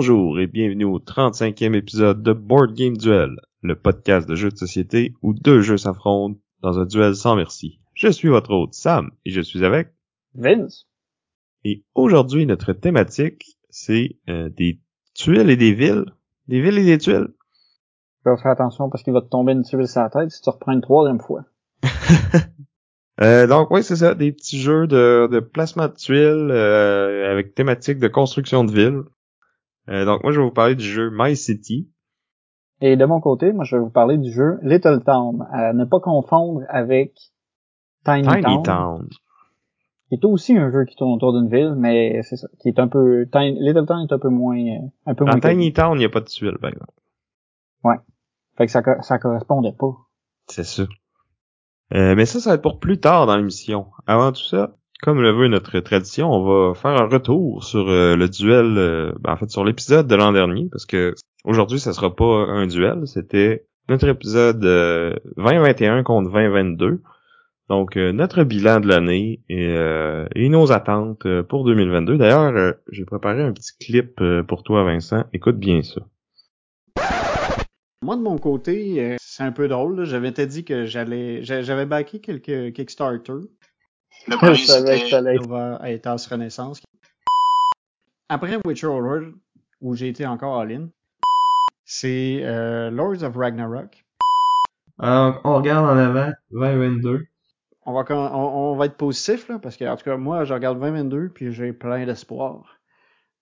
Bonjour et bienvenue au 35e épisode de Board Game Duel, le podcast de jeux de société où deux jeux s'affrontent dans un duel sans merci. Je suis votre hôte Sam et je suis avec Vince. Et aujourd'hui notre thématique c'est euh, des tuiles et des villes, des villes et des tuiles. Je vais faire attention parce qu'il va te tomber une tuile sur la tête si tu reprends une troisième fois. Euh, donc oui, c'est ça, des petits jeux de, de placement de tuiles euh, avec thématique de construction de ville. Euh, donc moi je vais vous parler du jeu My City. Et de mon côté, moi je vais vous parler du jeu Little Town, à ne pas confondre avec Tiny, Tiny Town, Town. qui est aussi un jeu qui tourne autour d'une ville, mais c'est ça, qui est un peu Tiny- Little Town est un peu moins euh, un peu Dans moins Tiny Town, il n'y a pas de tuiles, par exemple. fait que ça ça correspondait pas. C'est ça. Euh, mais ça, ça va être pour plus tard dans l'émission. Avant tout ça, comme le veut notre tradition, on va faire un retour sur euh, le duel, euh, ben, en fait sur l'épisode de l'an dernier, parce que aujourd'hui, ça sera pas un duel, c'était notre épisode euh, 2021 contre 2022. Donc euh, notre bilan de l'année et, euh, nos attentes euh, pour 2022. D'ailleurs, euh, j'ai préparé un petit clip euh, pour toi, Vincent. Écoute bien ça. Moi, de mon côté, euh, c'est un peu drôle. J'avais dit que j'allais... j'a- J'avais backé quelques Kickstarter. Le Je premier, savais que c'était ça allait être- à Renaissance. Après Witcher World, où j'ai été encore all-in, c'est euh, Lords of Ragnarok. Alors, on regarde en avant, 2022. On va, on, on va être positif, là, parce que, en tout cas, moi, je regarde 2022, puis j'ai plein d'espoir.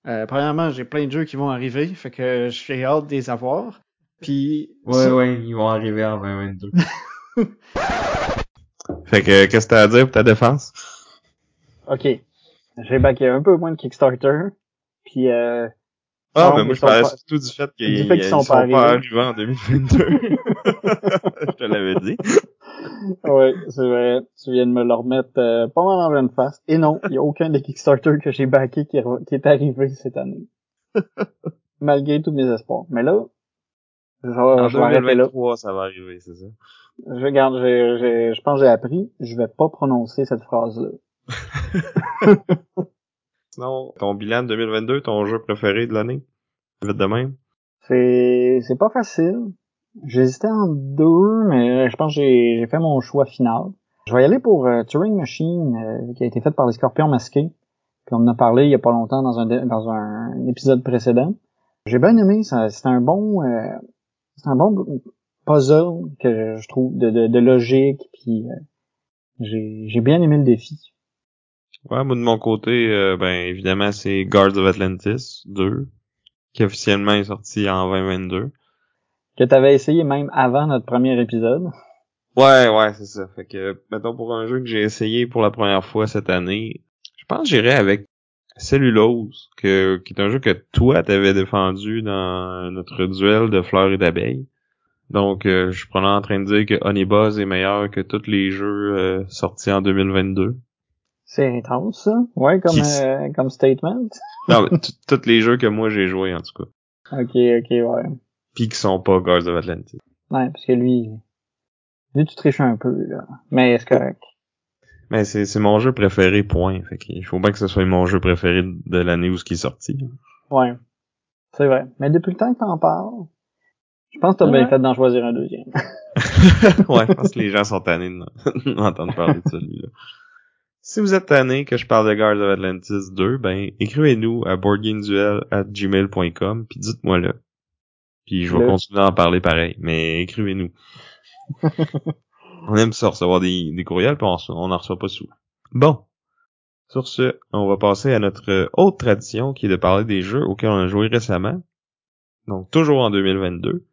Euh, premièrement, j'ai plein de jeux qui vont arriver, fait que j'ai hâte de les avoir. Puis, ça- ouais, ils vont arriver en 2022. fait que, qu'est-ce que t'as à dire pour ta défense? Ok. J'ai backé un peu moins de Kickstarter. Puis euh, Ah, mais moi, je parlais surtout du fait qu'ils ils sont sont, pas pas arrivés. en 2022. je te l'avais dit. ouais, c'est vrai. Tu viens de me le remettre euh, pas mal en pleine face. Et non, il y a aucun des Kickstarter que j'ai backé qui, est re- qui est arrivé cette année. Malgré tous mes espoirs. Mais là, je, En je vais arrêter là. 2023, ça va arriver, c'est ça? Je regarde, j'ai, j'ai, je pense que j'ai appris. Je vais pas prononcer cette phrase-là. Sinon, ton bilan de 2022, ton jeu préféré de l'année? Vite de même? C'est, c'est pas facile. J'hésitais en deux, mais je pense que j'ai, j'ai fait mon choix final. Je vais y aller pour euh, Turing Machine, euh, qui a été fait par les Scorpions Masqués. Puis on en a parlé il y a pas longtemps dans un, dans un épisode précédent. J'ai bien aimé, ça, c'est un bon, euh, c'est un bon puzzle que je trouve de, de, de logique. Puis euh, j'ai, bien aimé le défi. Ouais, moi, de mon côté, euh, ben, évidemment, c'est Guards of Atlantis 2, qui officiellement est sorti en 2022. Que t'avais essayé même avant notre premier épisode. Ouais, ouais, c'est ça. Fait que, mettons, pour un jeu que j'ai essayé pour la première fois cette année, je pense que j'irais avec Cellulose, que, qui est un jeu que toi t'avais défendu dans notre duel de fleurs et d'abeilles. Donc, euh, je suis probablement en train de dire que Honeybuzz est meilleur que tous les jeux euh, sortis en 2022. C'est intense, ça. Ouais, comme, Qui euh, comme statement. Non, mais tous les jeux que moi j'ai joués, en tout cas. Ok, ok, ouais. Puis qui sont pas Guards of Atlantis. Ouais, parce que lui, lui, tu triches un peu, là. Mais c'est correct. Mais c'est, c'est mon jeu préféré, point. Fait qu'il faut bien que ce soit mon jeu préféré de l'année où ce qui est sorti. Ouais. C'est vrai. Mais depuis le temps que t'en parles, je pense que t'as bien Ouais. fait d'en choisir un deuxième. ouais, je pense que les gens sont tannés de- d'entendre parler de celui-là. Si vous êtes tanné que je parle de Guards of Atlantis 2, ben, écrivez-nous à boardgameduel@gmail.com puis dites-moi là. Puis je vais Le- continuer à en parler pareil, mais écrivez-nous. on aime ça recevoir des, des courriels puis on, reçoit- on en reçoit pas souvent. Bon. Sur ce, on va passer à notre autre tradition qui est de parler des jeux auxquels on a joué récemment. Donc toujours en 2022.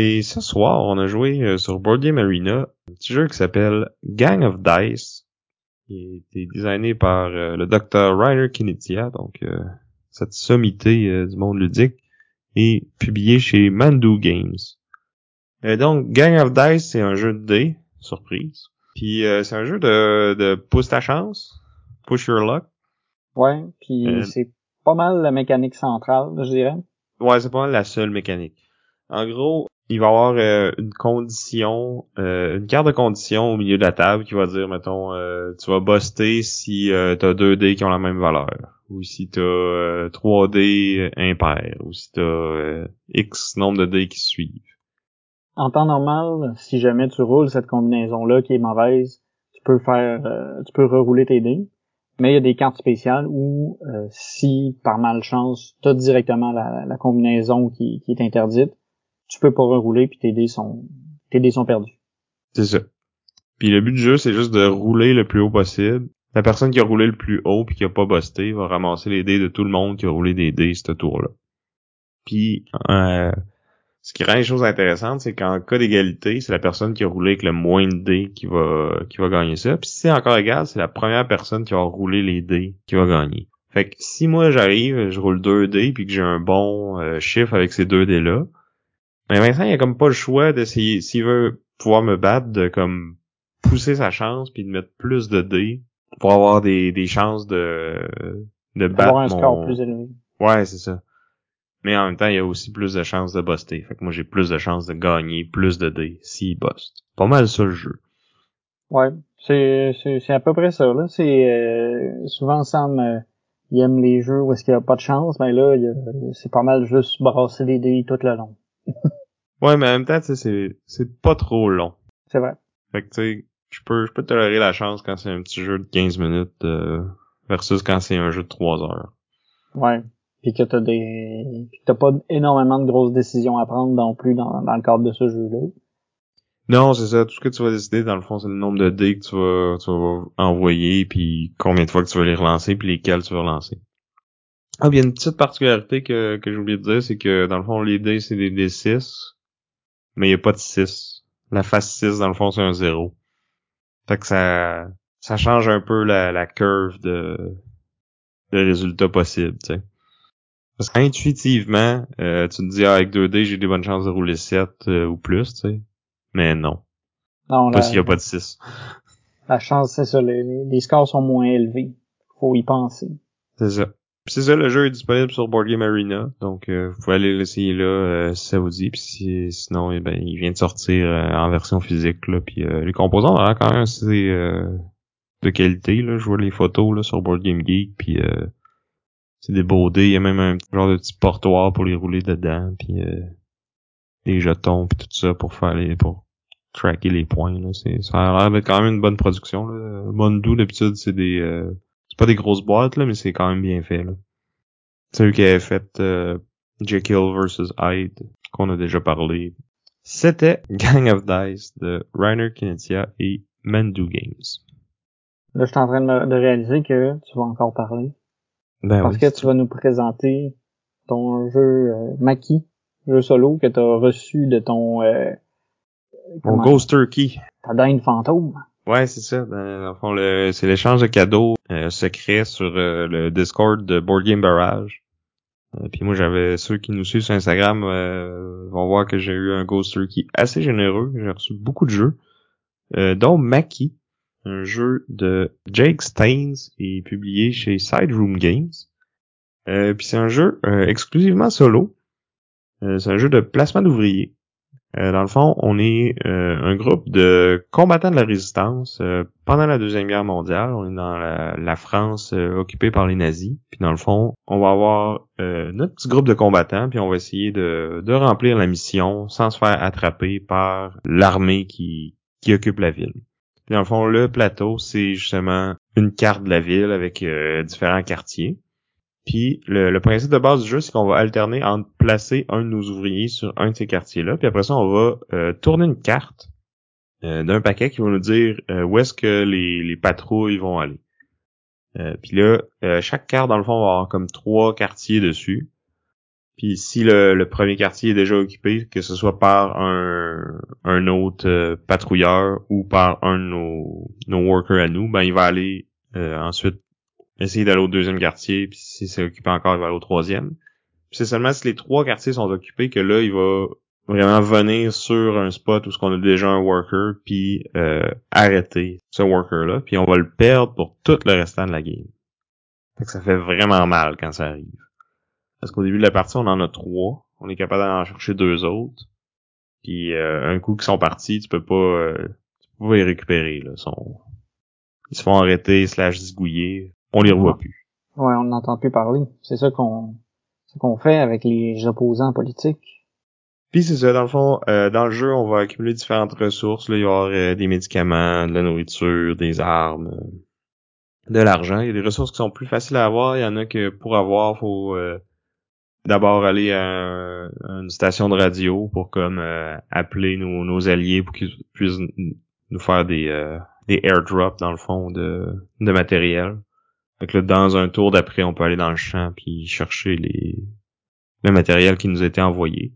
Et ce soir, on a joué euh, sur Board Game Arena un petit jeu qui s'appelle Gang of Dice, qui a été designé par euh, le Dr. Rainer Knizia, donc euh, cette sommité euh, du monde ludique, est publié chez Mandu Games. Euh, donc, Gang of Dice, c'est un jeu de dés, surprise. Puis c'est un jeu de, de pousse ta chance, push your luck. Ouais, puis c'est pas mal la mécanique centrale, je dirais. Ouais, c'est pas mal la seule mécanique. En gros, il va y avoir euh, une condition, euh, une carte de condition au milieu de la table qui va dire, mettons, euh, tu vas buster si euh, t'as deux dés qui ont la même valeur, ou si t'as trois dés impairs, ou si t'as X nombre de dés qui suivent. En temps normal, si jamais tu roules cette combinaison-là qui est mauvaise, tu peux faire, tu peux rerouler tes dés. Mais il y a des cartes spéciales où, si par malchance, tu as directement la, la combinaison qui, qui, est interdite, tu peux pas rerouler puis tes dés sont tes dés sont perdus. C'est ça. Puis le but du jeu, c'est juste de rouler le plus haut possible. La personne qui a roulé le plus haut puis qui a pas busté va ramasser les dés de tout le monde qui a roulé des dés ce tour-là. Puis euh, ce qui rend les choses intéressantes, c'est qu'en cas d'égalité, c'est la personne qui a roulé avec le moins de dés qui va qui va gagner ça. Puis si c'est encore égal, c'est la première personne qui va rouler les dés qui va gagner. Fait que si moi j'arrive, je roule deux dés puis que j'ai un bon euh, chiffre avec ces deux dés là, mais Vincent, il a comme pas le choix d'essayer, s'il veut pouvoir me battre, de comme pousser sa chance puis de mettre plus de dés pour avoir des, des chances de, de battre avoir un score plus élevé. Ouais, c'est ça. Mais en même temps, il y a aussi plus de chances de buster. Fait que moi, j'ai plus de chances de gagner plus de dés s'il buste. Pas mal ça, le jeu. Ouais, c'est, c'est, à peu près ça, là. C'est, euh, souvent, Sam, euh, il aime les jeux où est-ce qu'il y a pas de chance, mais là, c'est pas mal juste brasser les dés tout le long. Ouais, mais en même temps, c'est, c'est pas trop long. C'est vrai. Fait que, tu sais, je peux, je peux tolérer la chance quand c'est un petit jeu de 15 minutes euh, versus quand c'est un jeu de 3 heures. Ouais. Puis que t'as des, puis t'as pas énormément de grosses décisions à prendre non plus dans, dans le cadre de ce jeu-là. Non, c'est ça. Tout ce que tu vas décider, dans le fond, c'est le nombre de dés que tu vas, tu vas envoyer, puis combien de fois que tu vas les relancer, puis lesquels tu vas relancer. Ah, bien, une petite particularité que, que j'ai oublié de dire, c'est que dans le fond, les dés, c'est des D6, mais il n'y a pas de 6. La face 6, dans le fond, c'est un 0. Fait que ça, ça change un peu la, la curve de, de résultats possibles, tu sais. Parce qu'intuitivement, euh, tu te dis, ah, avec 2 dés, j'ai des bonnes chances de rouler 7 euh, ou plus, tu sais. Mais non. Non, Parce qu'il n'y a pas de 6. La chance, c'est ça. Les, les scores sont moins élevés. Faut y penser. C'est ça c'est ça, le jeu est disponible sur Board Game Arena, donc euh, vous pouvez aller l'essayer là euh, si ça vous dit. Puis sinon, eh ben, il vient de sortir euh, en version physique. Là, puis les composants ont quand même assez de qualité. Là. Je vois les photos là, sur Board Game Geek, puis c'est des beaux dés. Il y a même un genre de petit portoir pour les rouler dedans, puis des jetons, puis tout ça pour faire les pour tracker les points. Là. C'est, ça a l'air d'être quand même une bonne production. Là. Mondu, d'habitude, c'est des pas des grosses boîtes, là, mais c'est quand même bien fait. Là. C'est eux qui avaient fait euh, Jekyll vs. Hyde, qu'on a déjà parlé. C'était Gang of Dice de Reiner Kinetia et Mandu Games. Là, je suis en train de, réaliser que tu vas encore parler. Ben parce que tu vas nous présenter ton jeu euh, Maki, jeu solo que tu as reçu de ton... Euh, Mon Ghost Turkey. Ta dinde fantôme. Ouais, c'est ça. Dans fond, le, c'est l'échange de cadeaux euh, secret sur euh, le Discord de Board Game Barrage. Euh, puis moi, j'avais ceux qui nous suivent sur Instagram euh, vont voir que j'ai eu un Ghost Turkey assez généreux. J'ai reçu beaucoup de jeux, dont Maki, un jeu de Jake Staines et publié chez Side Room Games. puis c'est un jeu exclusivement solo. c'est un jeu de placement d'ouvriers. Euh, dans le fond, on est euh, un groupe de combattants de la résistance euh, pendant la Deuxième Guerre mondiale. On est dans la, France occupée par les nazis. Puis dans le fond, on va avoir notre petit groupe de combattants, puis on va essayer de, de remplir la mission sans se faire attraper par l'armée qui, qui occupe la ville. Puis dans le fond, le plateau, c'est justement une carte de la ville avec différents quartiers. Puis le, principe de base du jeu, c'est qu'on va alterner entre placer un de nos ouvriers sur un de ces quartiers-là. Puis après ça, on va euh, tourner une carte euh, d'un paquet qui va nous dire euh, où est-ce que les, les patrouilles vont aller. puis là, chaque carte, dans le fond, va avoir comme trois quartiers dessus. Puis si le, premier quartier est déjà occupé, que ce soit par un, un autre patrouilleur ou par un de nos, nos workers à nous, ben il va aller ensuite essayer d'aller au deuxième quartier, puis si c'est occupé encore, il va aller au troisième. C'est seulement si les trois quartiers sont occupés que là, il va vraiment venir sur un spot où on a déjà un worker, puis euh, arrêter ce worker-là, puis on va le perdre pour tout le restant de la game. Fait que ça fait vraiment mal quand ça arrive. Parce qu'au début de la partie, on en a trois. On est capable d'en chercher deux autres. Puis euh, un coup qu'ils sont partis, tu peux pas, euh, tu peux pas les récupérer. Là. Ils. Ils se font arrêter, slash zigouiller. On les revoit plus. Ouais, on n'entend plus parler. C'est ça qu'on ce qu'on fait avec les opposants politiques. Puis c'est ça, dans le fond, euh, dans le jeu, on va accumuler différentes ressources. Là, il y aura des médicaments, de la nourriture, des armes, de l'argent. Il y a des ressources qui sont plus faciles à avoir. Il y en a que pour avoir, faut d'abord aller à, une station de radio pour comme euh, appeler nos, nos, alliés pour qu'ils puissent nous faire des euh, des airdrops dans le fond de, de matériel. Donc là, dans un tour d'après, on peut aller dans le champ puis chercher les le matériel qui nous a été envoyé.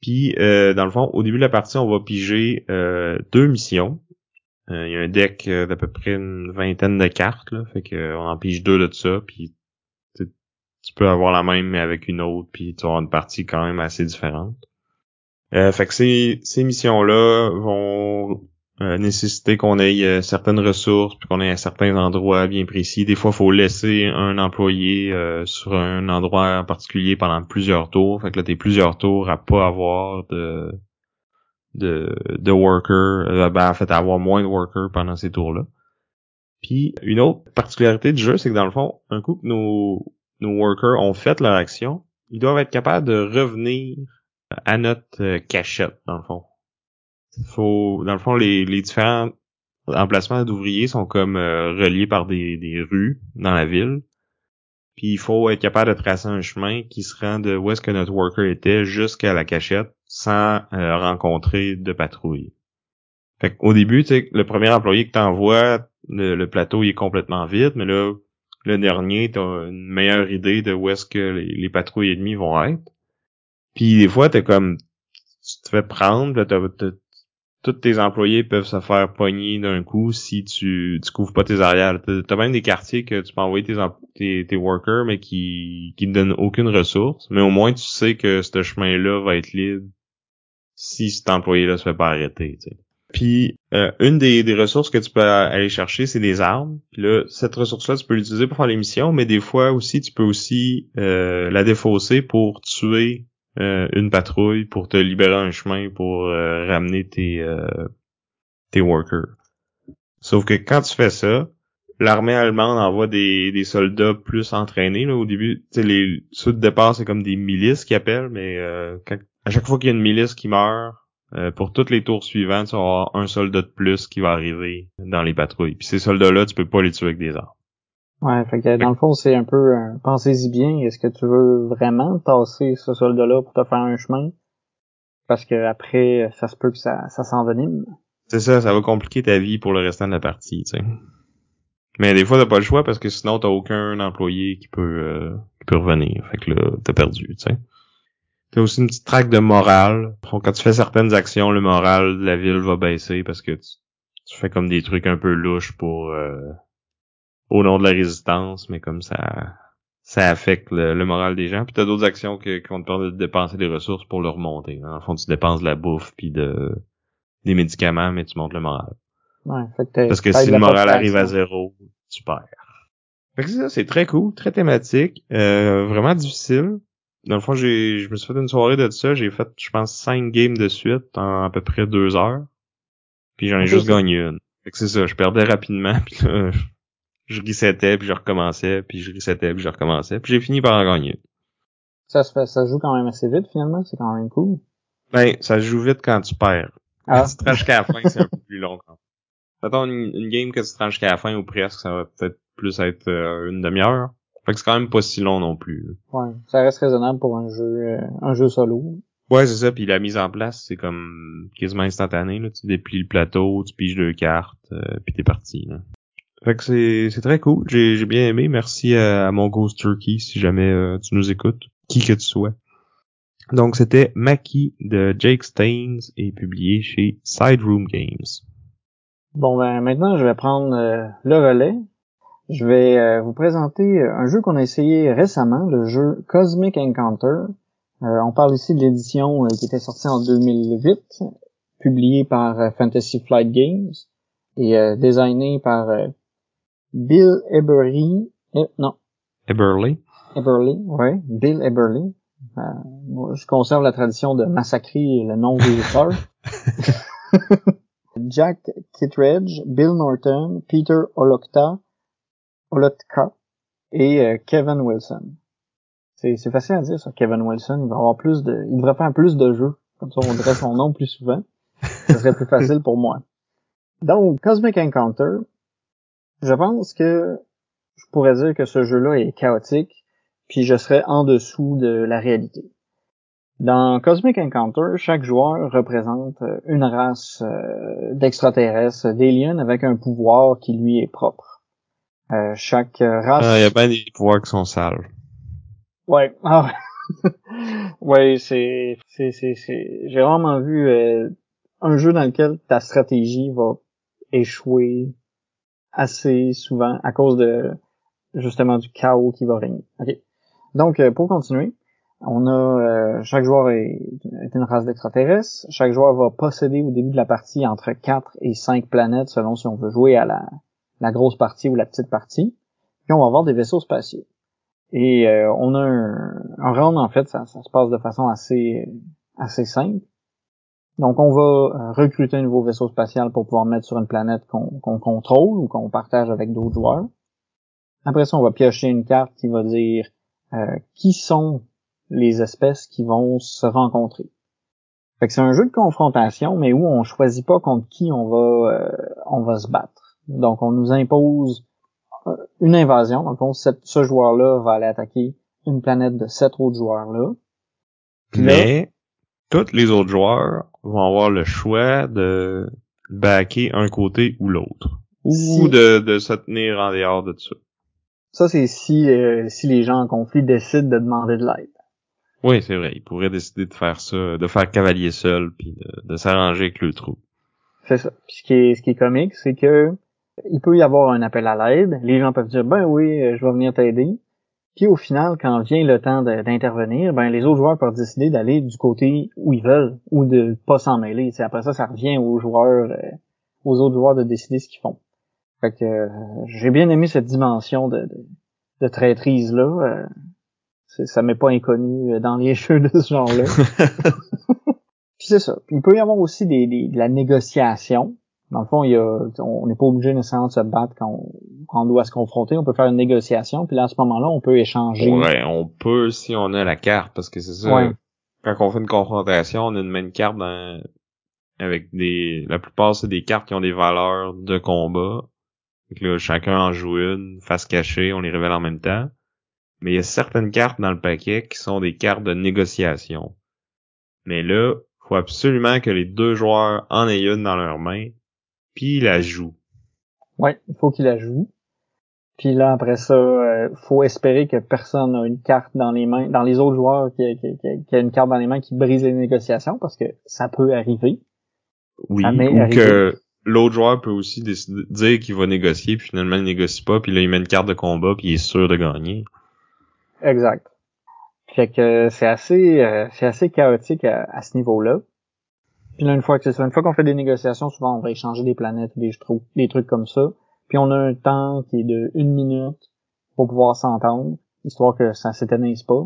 Puis euh, dans le fond, au début de la partie, on va piger deux missions. Il y a un deck d'à peu près une vingtaine de cartes, là, fait qu'on en pige deux de ça, puis tu peux avoir la même mais avec une autre, puis tu auras une partie quand même assez différente. Euh, fait que ces, ces missions-là vont euh, nécessiter qu'on ait euh, certaines ressources, puis qu'on ait à certains endroits bien précis. Des fois, il faut laisser un employé euh, sur un endroit en particulier pendant plusieurs tours. Fait que là, t'es plusieurs tours à pas avoir de de, de workers, ben, en fait, à avoir moins de workers pendant ces tours-là. Puis une autre particularité du jeu, c'est que dans le fond, un coup que nos nos workers ont fait leur action, ils doivent être capables de revenir à notre euh, cachette, dans le fond. Faut, dans le fond, les, différents emplacements d'ouvriers sont comme euh, reliés par des, des rues dans la ville. Puis il faut être capable de tracer un chemin qui se rend de où est-ce que notre worker était jusqu'à la cachette sans euh, rencontrer de patrouille. Fait au début, le premier employé que t'envoies, le, le plateau il est complètement vide, mais là, le dernier, t'as une meilleure idée de où est-ce que les, patrouilles ennemies vont être. Puis des fois, t'es comme tu te fais prendre, là, tous tes employés peuvent se faire pogner d'un coup si tu, tu couvres pas tes arrières. T'as même des quartiers que tu peux envoyer tes, tes, tes workers, mais qui, qui ne donnent aucune ressource. Mais au moins, tu sais que ce chemin-là va être libre si cet employé-là se fait pas arrêter. Puis euh, une des, des, ressources que tu peux aller chercher, c'est des armes. Là, cette ressource-là, tu peux l'utiliser pour faire les missions, mais des fois aussi, tu peux aussi euh, la défausser pour tuer euh, une patrouille, pour te libérer un chemin, pour ramener tes, tes workers. Sauf que quand tu fais ça, l'armée allemande envoie des, des soldats plus entraînés. Là, au début, les ceux de départ, c'est comme des milices qui appellent, mais à chaque fois qu'il y a une milice qui meurt, euh, pour tous les tours suivants, tu vas avoir un soldat de plus qui va arriver dans les patrouilles. Puis ces soldats-là, tu peux pas les tuer avec des armes. Ouais, fait que dans le fond, c'est un peu euh, pensez-y bien, est-ce que tu veux vraiment tasser ce soldat-là pour te faire un chemin? Parce que après, ça se peut que ça, ça s'envenime. C'est ça, ça va compliquer ta vie pour le restant de la partie, tu sais. Mais des fois, t'as pas le choix parce que sinon, t'as aucun employé qui peut, euh, qui peut revenir. Fait que là, t'as perdu, tu sais. T'as aussi une petite traque de morale. Quand tu fais certaines actions, le moral de la ville va baisser parce que tu, fais comme des trucs un peu louches pour euh, au nom de la résistance, mais comme ça ça affecte le, moral des gens. Puis t'as d'autres actions qui vont te permettre de dépenser des ressources pour le remonter. En fond, tu dépenses de la bouffe puis de des médicaments, mais tu montes le moral. Ouais, Parce que si le moral arrive à zéro, tu perds. Fait que ça, c'est très cool, très thématique, euh, vraiment difficile dans le fond, j'ai, je me suis fait une soirée de ça. J'ai fait, je pense, cinq games de suite en à peu près deux heures. Puis j'en ai juste gagné une. Fait que c'est ça, je perdais rapidement, puis là, je resettais, puis je recommençais, puis je resettais, puis je recommençais. Puis j'ai fini par en gagner. Ça se fait, ça joue quand même assez vite finalement, c'est quand même cool. Ben, ça joue vite quand tu perds. Ah. Quand tu tranches jusqu'à la fin, c'est un peu plus long. Mettons une, une, game que tu tranches jusqu'à la fin ou presque, ça va peut-être plus être euh, une demi-heure. Fait que c'est quand même pas si long non plus. Ouais, ça reste raisonnable pour un jeu euh, un jeu solo. Ouais, c'est ça, puis la mise en place, c'est comme quasiment instantané. Là. Tu déplies le plateau, tu piges deux cartes, euh, puis t'es parti. Là. Fait que c'est, très cool, j'ai, bien aimé. Merci à, mon Ghost Turkey si jamais euh, tu nous écoutes, qui que tu sois. Donc c'était Maki de Jake Staines et publié chez Side Room Games. Bon ben maintenant je vais prendre le relais je vais euh, vous présenter un jeu qu'on a essayé récemment, le jeu Cosmic Encounter. Euh, on parle ici de l'édition qui était sortie en 2008, publiée par Fantasy Flight Games et designé par Bill Eberly. non. Eberly. Eberly, ouais, Bill Eberly. moi, je conserve la tradition de massacrer le nom des auteurs. Jack Kittredge, Bill Norton, Peter Olokta, Olotka et euh, Kevin Wilson. C'est, facile à dire ça, Kevin Wilson. Il va avoir plus de, il devrait faire plus de jeux. Comme ça, on dirait son nom plus souvent. Ce serait plus facile pour moi. Donc, Cosmic Encounter, je pense que je pourrais dire que ce jeu-là est chaotique, puis je serais en dessous de la réalité. Dans Cosmic Encounter, chaque joueur représente euh, une race euh, d'extraterrestres, d'aliens avec un pouvoir qui lui est propre. Euh, chaque race... Il y a pas des pouvoirs qui sont sales. Ouais. Ah. ouais, c'est... c'est, c'est, c'est... J'ai vraiment vu un jeu dans lequel ta stratégie va échouer assez souvent à cause de justement du chaos qui va régner. Donc, pour continuer, on a euh, chaque joueur est, une race d'extraterrestres. Chaque joueur va posséder au début de la partie entre 4 et 5 planètes selon si on veut jouer à la, la grosse partie ou la petite partie. Puis on va avoir des vaisseaux spatiaux. Et euh, on a un, un round en fait, ça, ça, se passe de façon assez assez simple. Donc on va euh, recruter un nouveau vaisseau spatial pour pouvoir mettre sur une planète qu'on contrôle ou qu'on partage avec d'autres joueurs. Après ça, on va piocher une carte qui va dire qui sont les espèces qui vont se rencontrer. C'est un jeu de confrontation, mais où on choisit pas contre qui on va euh, on va se battre. Donc on nous impose euh, une invasion. Donc on, ce joueur-là va aller attaquer une planète de sept autres joueurs-là. Mais tous les autres joueurs vont avoir le choix de backer un côté ou l'autre. Ou de, de se tenir en dehors de ça. Ça, c'est si, euh, si les gens en conflit décident de demander de l'aide. Oui, c'est vrai. Il pourrait décider de faire ça, de faire cavalier seul, puis de, s'arranger avec le trou. C'est ça. Puis ce qui est, ce qui est comique, c'est que il peut y avoir un appel à l'aide. Les gens peuvent dire, ben oui, euh, je vais venir t'aider. Puis au final, quand vient le temps d'intervenir, ben les autres joueurs peuvent décider d'aller du côté où ils veulent ou de pas s'en mêler. C'est après ça, ça revient aux joueurs, euh, aux autres joueurs de décider ce qu'ils font. Fait que euh, j'ai bien aimé cette dimension de, de, traîtrise là ça m'est pas inconnu euh, dans les jeux de ce genre-là. Puis c'est ça. il peut y avoir aussi des, de la négociation. Dans le fond, il y a, on n'est pas obligé nécessairement de se battre quand on, doit se confronter. On peut faire une négociation. Puis là, à ce moment-là, on peut échanger. Ouais, on peut si on a la carte, parce que c'est ça. Quand on fait une confrontation, on a une même carte dans, avec des, la plupart c'est des cartes qui ont des valeurs de combat. Donc là, chacun en joue une, face cachée, on les révèle en même temps mais il y a certaines cartes dans le paquet qui sont des cartes de négociation. Mais là, faut absolument que les deux joueurs en aient une dans leurs mains, puis ils la jouent. Ouais, il faut qu'ils la jouent. Puis là, après ça, euh, faut espérer que personne n'a une carte dans les mains, dans les autres joueurs qui, qui, a une carte dans les mains qui brise les négociations, parce que ça peut arriver. Oui, ou que l'autre joueur peut aussi décider, dire qu'il va négocier, puis finalement il négocie pas, puis là il met une carte de combat, puis il est sûr de gagner. Exact. Fait que c'est assez euh, c'est assez chaotique à, ce niveau-là. Puis là, une fois que c'est ça, une fois qu'on fait des négociations, souvent on va échanger des planètes, des, des trucs comme ça. Puis on a un temps qui est de une minute pour pouvoir s'entendre, histoire que ça s'éternise pas.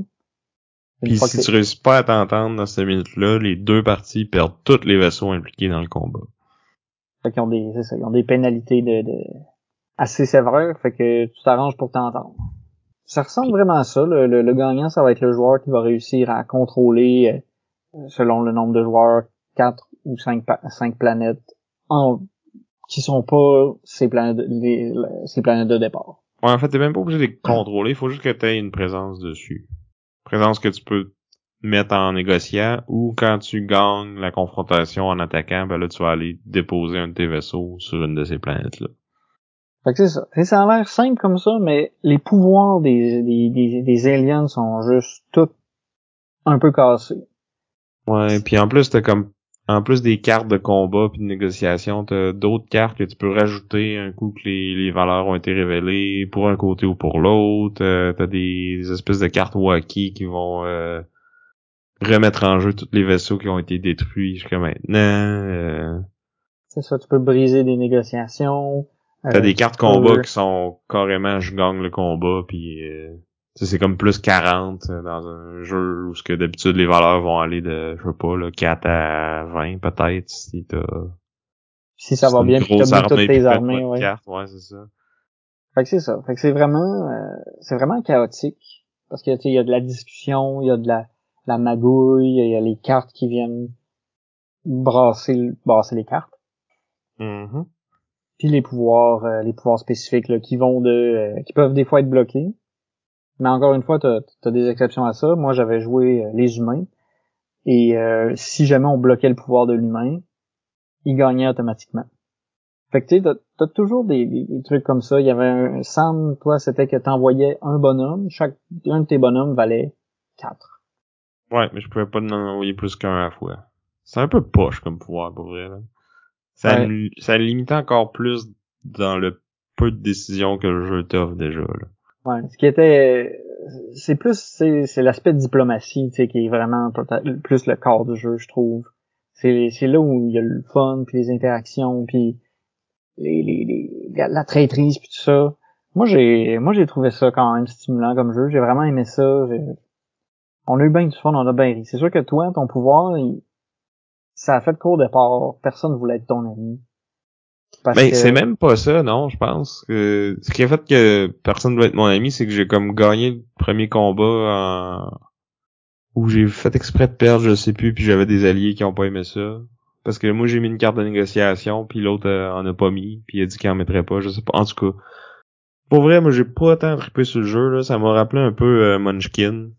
Puis si tu réussis pas à t'entendre dans ces minutes-là, les deux parties perdent tous les vaisseaux impliqués dans le combat. Fait qu'ils ont des, c'est ça, ils ont des pénalités de, de assez sévères, fait que tu t'arranges pour t'entendre. Ça ressemble vraiment à ça. Le, gagnant, ça va être le joueur qui va réussir à contrôler, euh, selon le nombre de joueurs, quatre ou cinq, cinq planètes en, qui sont pas ces planètes, les, planètes de départ. Ouais, en fait, t'es même pas obligé de les contrôler. Il faut juste que tu aies une présence dessus. Présence que tu peux mettre en négociant ou quand tu gagnes la confrontation en attaquant, ben là, tu vas aller déposer un de tes vaisseaux sur une de ces planètes-là. Fait que c'est ça. Et ça a l'air simple comme ça, mais les pouvoirs des, des, des, aliens sont juste tout un peu cassés. Ouais, puis en plus t'as comme en plus des cartes de combat puis de négociation, t'as d'autres cartes que tu peux rajouter un coup que les, les valeurs ont été révélées pour un côté ou pour l'autre. Euh, t'as des, des espèces de cartes wacky qui vont euh, remettre en jeu tous les vaisseaux qui ont été détruits jusqu'à maintenant. Euh, C'est ça, tu peux briser des négociations. t'as Euh, des cartes peux- combat qui sont carrément je gagne le combat puis euh, c'est comme plus 40 euh, dans un jeu où ce que d'habitude les valeurs vont aller de je sais pas là 4 à 20 peut-être si t'as Si ça va bien, puis t'as toutes tes armées, ouais. cartes, ouais, c'est ça. Fait que c'est ça. Fait que c'est vraiment, euh, c'est vraiment chaotique. Parce que, il y a de la discussion, il y a de la, la magouille, il y a les cartes qui viennent brasser, brasser les cartes. Mhm. Puis les pouvoirs, euh, les pouvoirs spécifiques, là, qui vont de, euh, qui peuvent des fois être bloqués. Mais encore une fois, t'as, as des exceptions à ça. Moi, j'avais joué euh, les humains. Et euh, si jamais on bloquait le pouvoir de l'humain, il gagnait automatiquement. Fait que tu sais, t'as, toujours des, des- des trucs comme ça. Il y avait un Sam, toi, c'était que t'envoyais un bonhomme. Chaque un de tes bonhommes valait quatre. Ouais, mais je pouvais pas en envoyer plus qu'un à la fois. C'est un peu poche comme pouvoir, pour vrai, là. Ça, Ouais. ça limitait encore plus dans le peu de décisions que le jeu t'offre déjà, là. Ouais. Ce qui était, c'est plus, c'est, l'aspect diplomatie, tu sais, qui est vraiment plus le corps du jeu, je trouve. C'est, là où il y a le fun, puis les interactions, puis les, les, les- la, traîtrise, puis tout ça. Moi, j'ai, moi, j'ai trouvé ça quand même stimulant comme jeu. J'ai vraiment aimé ça. On a eu bien du fun, on a bien ri. C'est sûr que toi, ton pouvoir, ça a fait le cours départ. Personne ne voulait être ton ami. Mais que- c'est même pas ça, non, je pense. que Ce qui a fait que personne ne doit être mon ami, c'est que j'ai comme gagné le premier combat en... où j'ai fait exprès de perdre, je sais plus, puis j'avais des alliés qui ont pas aimé ça. Parce que moi j'ai mis une carte de négociation, puis l'autre euh, en a pas mis, puis il a dit qu'il en mettrait pas, je sais pas. En tout cas, pour vrai, moi j'ai pas tant trippé sur le jeu, là. Ça m'a rappelé un peu euh, Munchkin.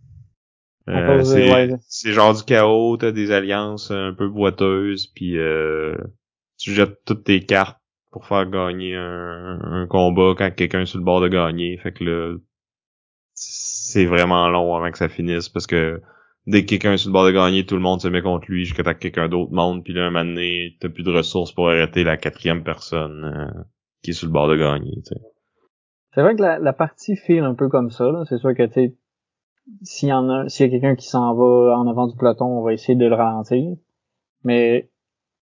Euh, c'est ouais. genre du chaos, t'as des alliances un peu boiteuses, puis euh, tu jettes toutes tes cartes pour faire gagner un, un combat quand quelqu'un est sur le bord de gagner. Fait que là, c'est vraiment long avant que ça finisse parce que dès que quelqu'un est sur le bord de gagner, tout le monde se met contre lui jusqu'à que quelqu'un d'autre monte. Puis là, un moment donné, t'as plus de ressources pour arrêter la quatrième personne euh, qui est sur le bord de gagner. C'est vrai que la, la partie file un peu comme ça. C'est sûr que tu s'il y en a, s'il y a quelqu'un qui s'en va en avant du peloton, on va essayer de le ralentir. Mais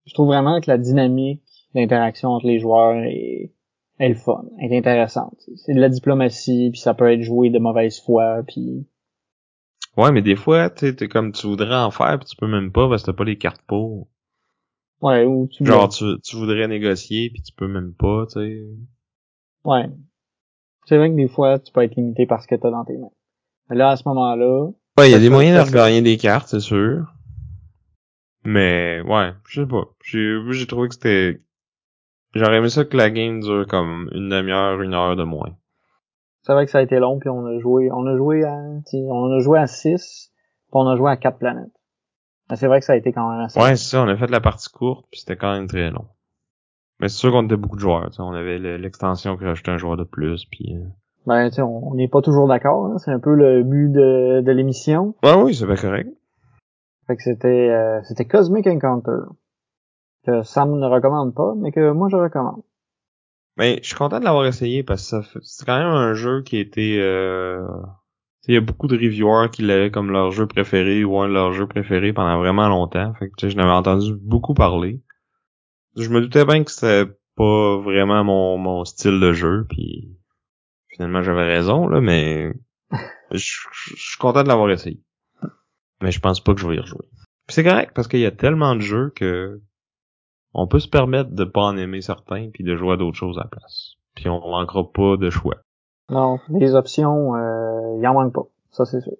je trouve vraiment que la dynamique d'interaction entre les joueurs est, est le fun, est intéressante. C'est de la diplomatie, puis ça peut être joué de mauvaise foi, puis Ouais, mais des fois, tu sais, t'es comme tu voudrais en faire, puis tu peux même pas parce que t'as pas les cartes pour. ouais, ou tu Genre, tu, tu voudrais négocier, puis tu peux même pas, tu sais. ouais. C'est vrai que des fois, tu peux être limité par ce que t'as dans tes mains. Mais là, à ce moment-là, Ouais, il y a des moyens de regagner des cartes, c'est sûr. Mais, ouais, je sais pas. J'ai trouvé que c'était... J'aurais aimé ça que la game dure comme une demi-heure, une heure de moins. C'est vrai que ça a été long, puis on a joué, on a joué à, on a joué à 6, puis on a joué à 4 planètes. Mais c'est vrai que ça a été quand même assez. Ouais, c'est ça, on a fait la partie courte, puis c'était quand même très long. Mais c'est sûr qu'on était beaucoup de joueurs, tu sais, on avait le- l'extension qui rajoutait un joueur de plus, puis... euh, Ben, tu sais, on n'est pas toujours d'accord, hein, c'est un peu le but de, de l'émission. Ouais, oui, c'est pas correct. Fait que c'était, euh, c'était Cosmic Encounter. Que Sam ne recommande pas, mais que moi je recommande. Mais je suis content de l'avoir essayé parce que c'est quand même un jeu qui était euh... tu sais, Il y a beaucoup de reviewers qui l'avaient comme leur jeu préféré ou un de leurs jeux préférés pendant vraiment longtemps. Fait que je n'avais entendu beaucoup parler. Je me doutais bien que c'était pas vraiment mon, mon style de jeu, puis finalement j'avais raison, là, mais je je- je suis content de l'avoir essayé. Mais je pense pas que je vais y rejouer. C'est correct parce qu'il y a tellement de jeux que on peut se permettre de pas en aimer certains puis de jouer à d'autres choses à la place. Puis on manquera pas de choix. Non, les options, euh, il en manque pas. Ça, c'est sûr.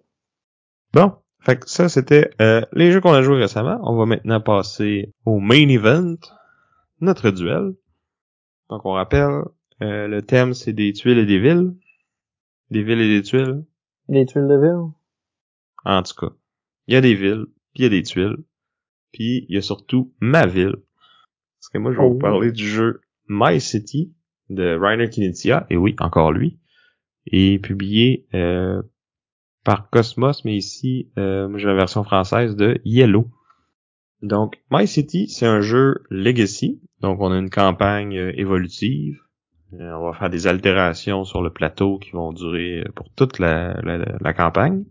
Bon, fait que ça c'était euh, les jeux qu'on a joués récemment. On va maintenant passer au main event, notre duel. Donc on rappelle, euh, le thème c'est des tuiles et des villes. Des villes et des tuiles. Les tuiles de ville. En tout cas, il y a des villes, puis il y a des tuiles, puis il y a surtout ma ville. Que moi, je vais Oh. vous parler du jeu My City de Rainer Knizia, et oui, encore lui, et publié euh, par Cosmos, mais ici, euh, moi j'ai la version française de Yellow. Donc, My City, c'est un jeu legacy. Donc, on a une campagne euh, évolutive. Euh, on va faire des altérations sur le plateau qui vont durer euh, pour toute la, la, la campagne.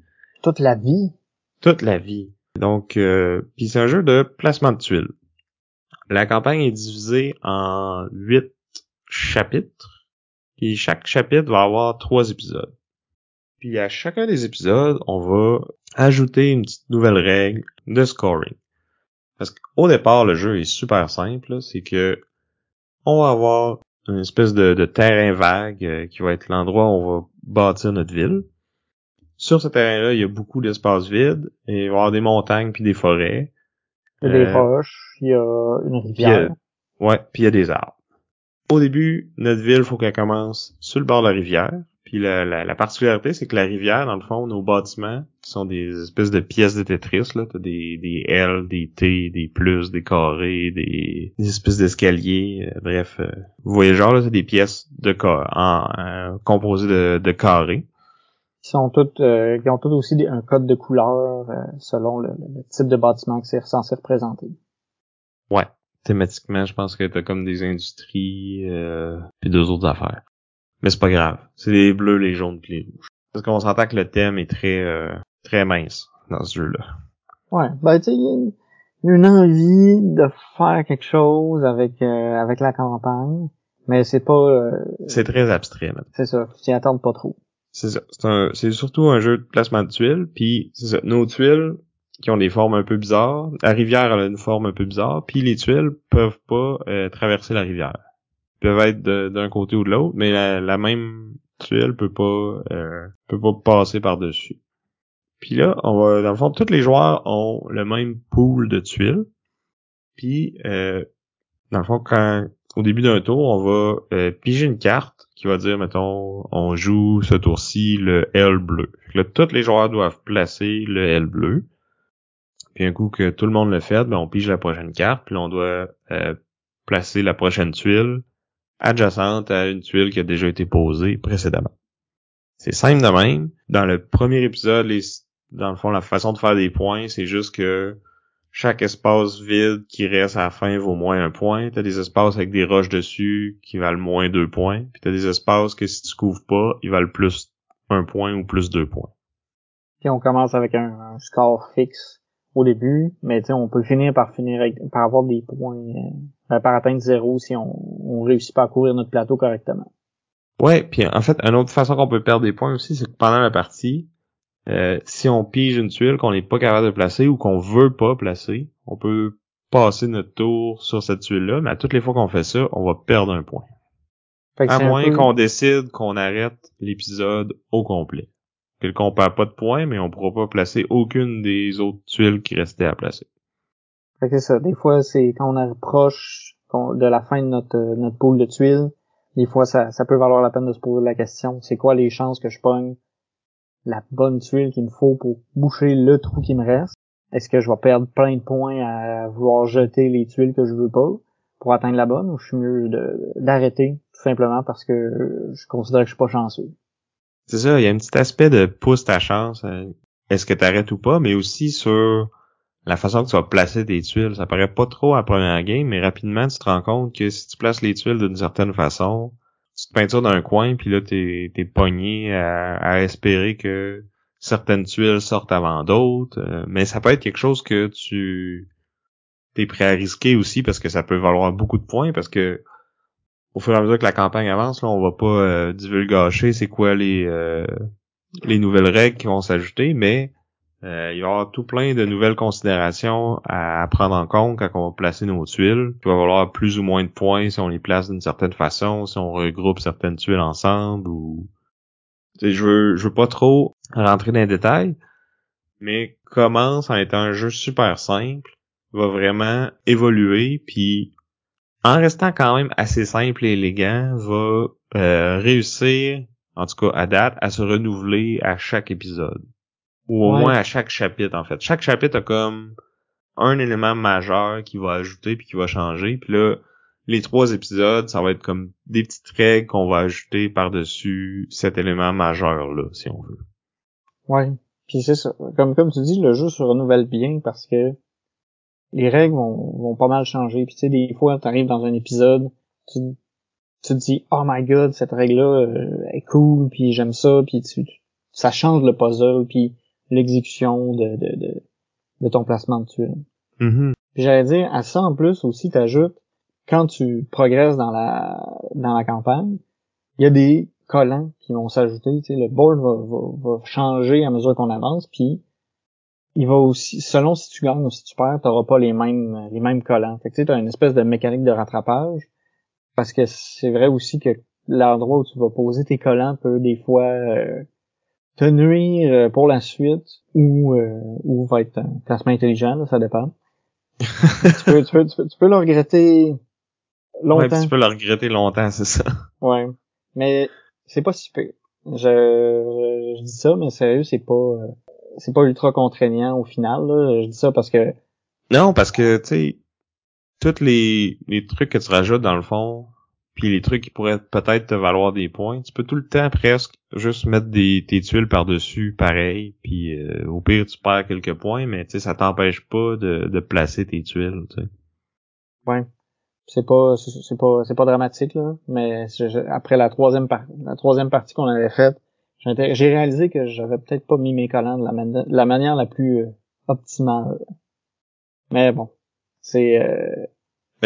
Toute la vie. Toute la vie. Donc, euh, puis c'est un jeu de placement de tuiles. La campagne est divisée en huit chapitres. Et chaque chapitre va avoir trois épisodes. Puis à chacun des épisodes, on va ajouter une petite nouvelle règle de scoring. Parce qu'au départ, le jeu est super simple. C'est que on va avoir une espèce de, terrain vague euh, qui va être l'endroit où on va bâtir notre ville. Sur ce terrain-là, il y a beaucoup d'espaces vides et il va y avoir des montagnes puis des forêts. Il y a des Euh, roches, il y a une Puis, euh, rivière. ouais, puis il y a des arbres. Au début, notre ville, faut qu'elle commence sur le bord de la rivière. Puis la, la, la particularité, c'est que la rivière, dans le fond, nos bâtiments, qui sont des espèces de pièces de Tetris, là, t'as des, des L, des T, des plus, des carrés, des, des espèces d'escaliers, euh, bref. euh, vous voyez genre, là, c'est des pièces de en, euh, composées de, de carrés. Qui sont toutes, euh, qui ont toutes aussi des- un code de couleur euh, selon le, le type de bâtiment que c'est censé représenter. Ouais. Thématiquement, je pense que t'as comme des industries, euh, puis deux autres affaires. Mais c'est pas grave. C'est les bleus, les jaunes, puis les rouges. Parce qu'on s'entend que le thème est très, euh, très mince dans ce jeu-là. Ouais, ben tu sais, il y a une- une envie de faire quelque chose avec euh, avec la campagne, mais c'est pas, euh, C'est très abstrait, là. c'est ça, tu t'y attardes pas trop. C'est. C'est surtout un jeu de placement de tuiles, puis c'est ça. Nos tuiles, qui ont des formes un peu bizarres, la rivière elle a une forme un peu bizarre, puis les tuiles peuvent pas euh, traverser la rivière. Ils peuvent être d'un côté ou de l'autre, mais la, la même tuile peut pas euh, peut pas passer par-dessus. Puis là, on va dans le fond, tous les joueurs ont le même pool de tuiles. Puis euh, dans le fond, quand au début d'un tour, on va euh, piger une carte qui va dire, mettons, on joue ce tour-ci le L bleu. Là, tous les joueurs doivent placer le L bleu. Puis un coup que tout le monde le fait, ben on pige la prochaine carte, puis on doit euh, placer la prochaine tuile adjacente à une tuile qui a déjà été posée précédemment. C'est simple de même. Dans le premier épisode, les, dans le fond, la façon de faire des points, c'est juste que chaque espace vide qui reste à la fin vaut moins un point. T'as des espaces avec des roches dessus qui valent moins deux points. Puis t'as des espaces que si tu couvres pas, ils valent plus un point ou plus deux points. Puis on commence avec un, un score fixe au début, mais tu sais, on peut finir par finir avec, par avoir des points, euh, par atteindre zéro si on, on réussit pas à courir notre plateau correctement. Ouais, puis en fait, une autre façon qu'on peut perdre des points aussi, c'est que pendant la partie, euh, si on pige une tuile qu'on n'est pas capable de placer ou qu'on veut pas placer, on peut passer notre tour sur cette tuile-là, mais à toutes les fois qu'on fait ça, on va perdre un point. À moins peu- qu'on décide qu'on arrête l'épisode au complet. Que qu'on perd pas de points, mais on pourra pas placer aucune des autres tuiles qui restaient à placer. Fait que c'est ça. Des fois, c'est quand on approche de la fin de notre, notre pool de tuiles, des fois, ça, ça peut valoir la peine de se poser la question, c'est quoi les chances que je pogne la bonne tuile qu'il me faut pour boucher le trou qui me reste? Est-ce que je vais perdre plein de points à vouloir jeter les tuiles que je veux pas pour atteindre la bonne ou je suis mieux d'arrêter tout simplement parce que je considère que je suis pas chanceux? C'est ça, il y a un petit aspect de pousse ta chance. euh, Est-ce que t'arrêtes ou pas, mais aussi sur la façon que tu vas placer tes tuiles. Ça paraît pas trop à première game, mais rapidement tu te rends compte que si tu places les tuiles d'une certaine façon, tu te peintures dans un coin, puis là t'es es pogné à, à espérer que certaines tuiles sortent avant d'autres. euh, mais ça peut être quelque chose que tu t'es prêt à risquer aussi parce que ça peut valoir beaucoup de points parce que au fur et à mesure que la campagne avance, là, on va pas euh, divulgacher c'est quoi les euh, les nouvelles règles qui vont s'ajouter, mais euh, il y avoir tout plein de nouvelles considérations à, à prendre en compte quand on va placer nos tuiles. Il va y avoir plus ou moins de points si on les place d'une certaine façon, si on regroupe certaines tuiles ensemble ou je veux je veux pas trop rentrer dans les détails, mais commence en étant un jeu super simple, va vraiment évoluer puis en restant quand même assez simple et élégant, va euh, réussir, en tout cas à date, à se renouveler à chaque épisode. Ou au Ouais. moins à chaque chapitre, en fait. Chaque chapitre a comme un élément majeur qui va ajouter puis qui va changer. Puis là, les trois épisodes, ça va être comme des petites règles qu'on va ajouter par-dessus cet élément majeur-là, si on veut. Ouais. Puis c'est ça. Comme, comme tu dis, le jeu se renouvelle bien parce que les règles vont, vont pas mal changer. Puis tu sais, des fois, tu arrives dans un épisode, tu, tu te dis Oh my god, cette règle-là euh, est cool, puis j'aime ça, puis tu, ça change le puzzle, puis l'exécution de, de, de, de, ton placement de tuiles. Mhm. Puis j'allais dire, à ça en plus aussi, t'ajoutes, quand tu progresses dans la dans la campagne, il y a des collants qui vont s'ajouter. Tu sais, le board va, va, va changer à mesure qu'on avance, puis il va aussi, selon si tu gagnes ou si tu perds, t'auras pas les mêmes les mêmes collants. Fait que tu sais, t'as une espèce de mécanique de rattrapage, parce que c'est vrai aussi que l'endroit où tu vas poser tes collants peut des fois euh, te nuire euh, pour la suite ou euh, ou va être un placement intelligent, là, ça dépend. tu, peux, tu, peux, tu, peux, tu peux le regretter Ouais, longtemps. puis tu peux le regretter longtemps, c'est ça. Ouais. Mais c'est pas si pire. Je, je, je dis ça, mais sérieux, c'est pas euh, c'est pas ultra contraignant au final. Là. Je dis ça parce que Non, parce que, tu sais, tous les, les trucs que tu rajoutes dans le fond, puis les trucs qui pourraient peut-être te valoir des points, tu peux tout le temps presque juste mettre des tes tuiles par-dessus, pareil, puis euh, au pire tu perds quelques points, mais ça t'empêche pas de, de placer tes tuiles, tu sais. ouais, c'est pas c'est pas c'est pas dramatique là. Mais après la troisième par- la troisième partie qu'on avait faite, j'ai réalisé que j'avais peut-être pas mis mes collants de la, mani- de la manière la plus euh, optimale. Mais bon, c'est euh,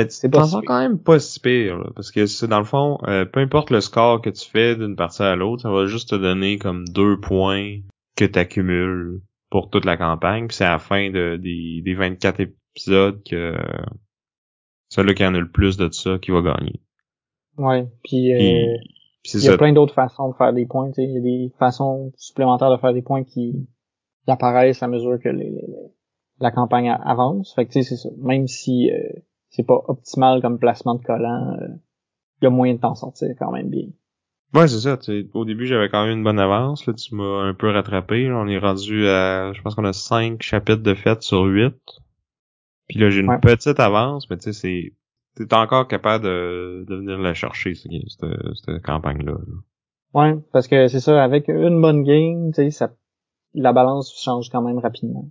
Tu C'est pas si quand même pas si pire, là, parce que c'est dans le fond, euh, peu importe le score que tu fais d'une partie à l'autre, ça va juste te donner comme deux points que tu accumules pour toute la campagne, puis c'est à la fin de, des, des 24 épisodes que celui qui en a le plus de ça qui va gagner. ouais. Puis, euh, Il y a ça. plein d'autres façons de faire des points. Il y a des façons supplémentaires de faire des points qui, qui apparaissent à mesure que les, les- les- la campagne avance. Fait que tu sais, c'est ça. Même si euh, c'est pas optimal comme placement de collant, euh, il y a moyen de t'en sortir quand même bien. Ouais, c'est ça. Au début, j'avais quand même une bonne avance. Là, tu m'as un peu rattrapé. Là, on est rendu à, je pense qu'on a cinq chapitres de fête sur huit. Puis là, j'ai une Ouais. petite avance, mais tu sais, c'est, t'es encore capable de, de venir la chercher, cette, cette, cette campagne-là. là. Ouais, parce que c'est ça, avec une bonne game, tu sais, ça, la balance change quand même rapidement.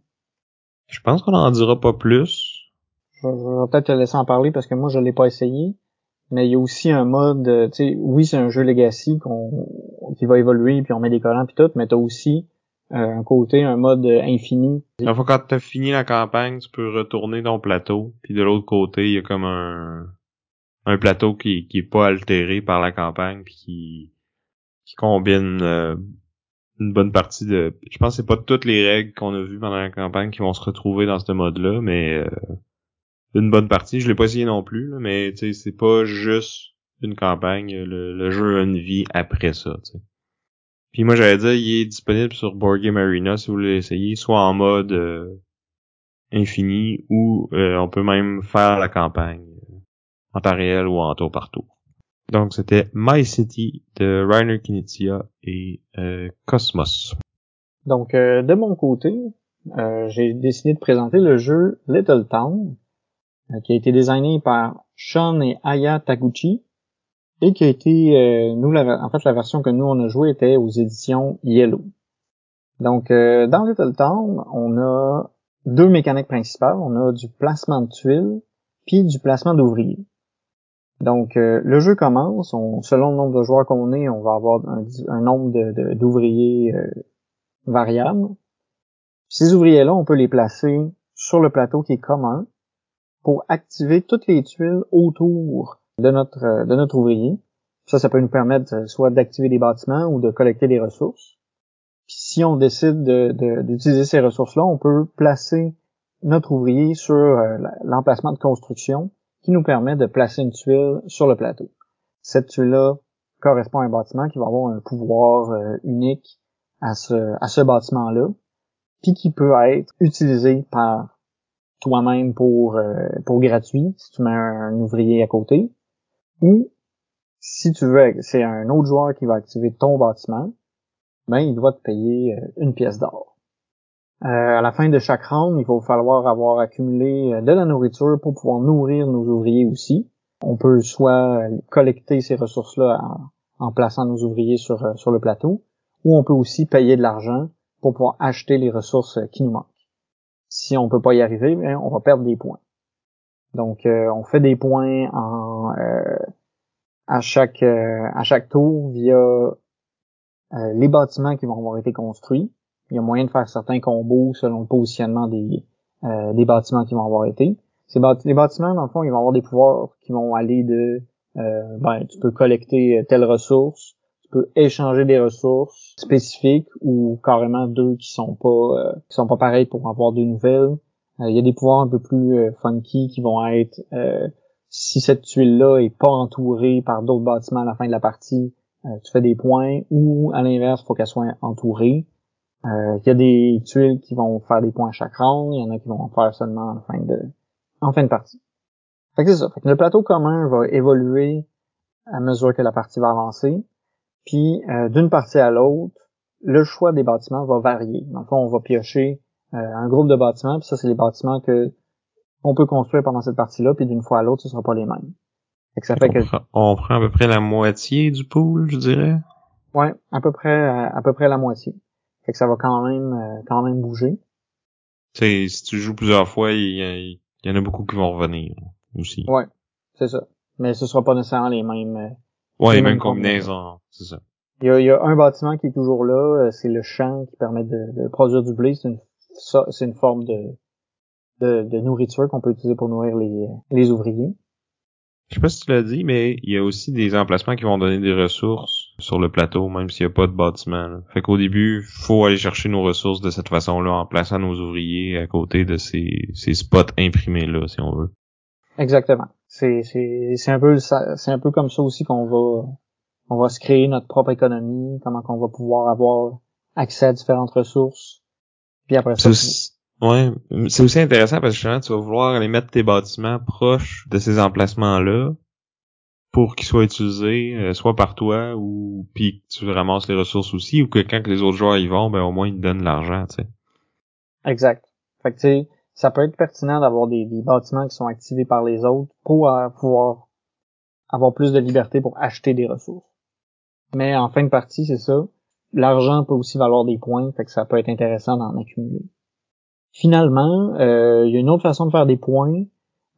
Je pense qu'on en dira pas plus. Je, vais peut-être te laisser en parler parce que moi, je l'ai pas essayé. Mais il y a aussi un mode, euh, tu sais, oui, c'est un jeu Legacy qu'on, qui va évoluer, puis on met des collants puis tout, mais t'as aussi euh, un côté, un mode euh, infini. La fois quand t'as fini la campagne, tu peux retourner ton plateau. Puis de l'autre côté, il y a comme un, un plateau qui, qui est pas altéré par la campagne, puis qui, qui combine euh, une bonne partie de. Je pense que c'est pas toutes les règles qu'on a vues pendant la campagne qui vont se retrouver dans ce mode-là, mais euh, une bonne partie. Je l'ai pas essayé non plus, mais c'est pas juste une campagne. Le, jeu a une vie après ça. Puis moi j'allais dire, il est disponible sur Board Game Arena si vous voulez l'essayer, soit en mode euh, infini ou euh, on peut même faire la campagne euh, en temps réel ou en tour par tour. Donc c'était My City de Rainer Knizia et Cosmos. Donc, de mon côté, j'ai décidé de présenter le jeu Little Town, qui a été designé par Sean et Aya Taguchi, et qui a été, euh, nous, en fait, la version que nous on a joué était aux éditions Yellow. Donc, euh, dans Little Town, on a deux mécaniques principales. On a du placement de tuiles, puis du placement d'ouvriers. Donc, euh, le jeu commence. On, selon le nombre de joueurs qu'on est, on va avoir un, nombre de- de- d'ouvriers euh, variable. Ces ouvriers-là, on peut les placer sur le plateau qui est commun pour activer toutes les tuiles autour de notre, euh, de notre ouvrier. Ça, ça peut nous permettre euh, soit d'activer des bâtiments ou de collecter des ressources. Puis si on décide de- de- d'utiliser ces ressources-là, on peut placer notre ouvrier sur euh, la- l'emplacement de construction qui nous permet de placer une tuile sur le plateau. Cette tuile-là correspond à un bâtiment qui va avoir un pouvoir unique à ce, à ce bâtiment-là, puis qui peut être utilisé par toi-même pour, euh, pour gratuit, si tu mets un, ouvrier à côté, ou si tu veux, c'est un autre joueur qui va activer ton bâtiment, ben il doit te payer euh, une pièce d'or. Euh, à la fin de chaque round, il va falloir avoir accumulé euh, de la nourriture pour pouvoir nourrir nos ouvriers aussi. On peut soit euh, collecter ces ressources-là en, en plaçant nos ouvriers sur, sur le plateau, ou on peut aussi payer de l'argent pour pouvoir acheter les ressources qui nous manquent. Si on peut pas y arriver, on va perdre des points. Donc, euh, on fait des points en à chaque à chaque tour via les bâtiments qui vont avoir été construits. Il y a moyen de faire certains combos selon le positionnement des, des bâtiments qui vont avoir été. Ces les bâtiments, dans le fond, ils vont avoir des pouvoirs qui vont aller de ben, tu peux collecter telle ressource, tu peux échanger des ressources spécifiques ou carrément deux qui sont pas euh, qui sont pas pareils pour avoir de nouvelles. Euh, il y a des pouvoirs un peu plus euh, funky qui vont être si cette tuile-là est pas entourée par d'autres bâtiments à la fin de la partie, tu fais des points, ou à l'inverse, faut qu'elle soit entourée. Il y a des tuiles qui vont faire des points à chaque round, il y en a qui vont en faire seulement en fin de en fin de partie. Fait que c'est ça. Fait que le plateau commun va évoluer à mesure que la partie va avancer. Puis euh, d'une partie à l'autre, le choix des bâtiments va varier. Dans le fond, on va piocher euh, un groupe de bâtiments, puis ça, c'est les bâtiments que on peut construire pendant cette partie-là, puis d'une fois à l'autre, ce sera pas les mêmes. Fait que ça fait on, que... prend, on prend à peu près la moitié du pool, je dirais? Ouais, à peu près à, peu près la moitié. Fait que ça va quand même euh, quand même bouger. sais, si tu joues plusieurs fois, il y, y, en a beaucoup qui vont revenir aussi. Ouais, c'est ça. Mais ce sera pas nécessairement les mêmes Ouais, les mêmes combinaisons, c'est ça. Il y, a, il y, a, un bâtiment qui est toujours là, euh, c'est le champ qui permet de, de produire du blé. C'est une, c'est une forme de, de, de nourriture qu'on peut utiliser pour nourrir les, les ouvriers. Je sais pas si tu l'as dit, mais il y a aussi des emplacements qui vont donner des ressources sur le plateau, même s'il n'y a pas de bâtiment. Fait qu'au début, faut aller chercher nos ressources de cette façon-là, en plaçant nos ouvriers à côté de ces, ces spots imprimés-là, si on veut. Exactement. C'est c'est c'est un peu c'est un peu comme ça aussi qu'on va on va se créer notre propre économie, comment qu'on va pouvoir avoir accès à différentes ressources. Puis après ça. Ouais, c'est aussi intéressant parce que justement, tu vas vouloir aller mettre tes bâtiments proches de ces emplacements-là pour qu'ils soient utilisés euh, soit par toi ou puis que tu ramasses les ressources aussi ou que quand les autres joueurs y vont, ben au moins ils te donnent l'argent, tu sais. Exact. Fait que tu sais, ça peut être pertinent d'avoir des, bâtiments qui sont activés par les autres pour euh, pouvoir avoir plus de liberté pour acheter des ressources. Mais en fin de partie, c'est ça. L'argent peut aussi valoir des points, fait que ça peut être intéressant d'en accumuler. Finalement, euh, il y a une autre façon de faire des points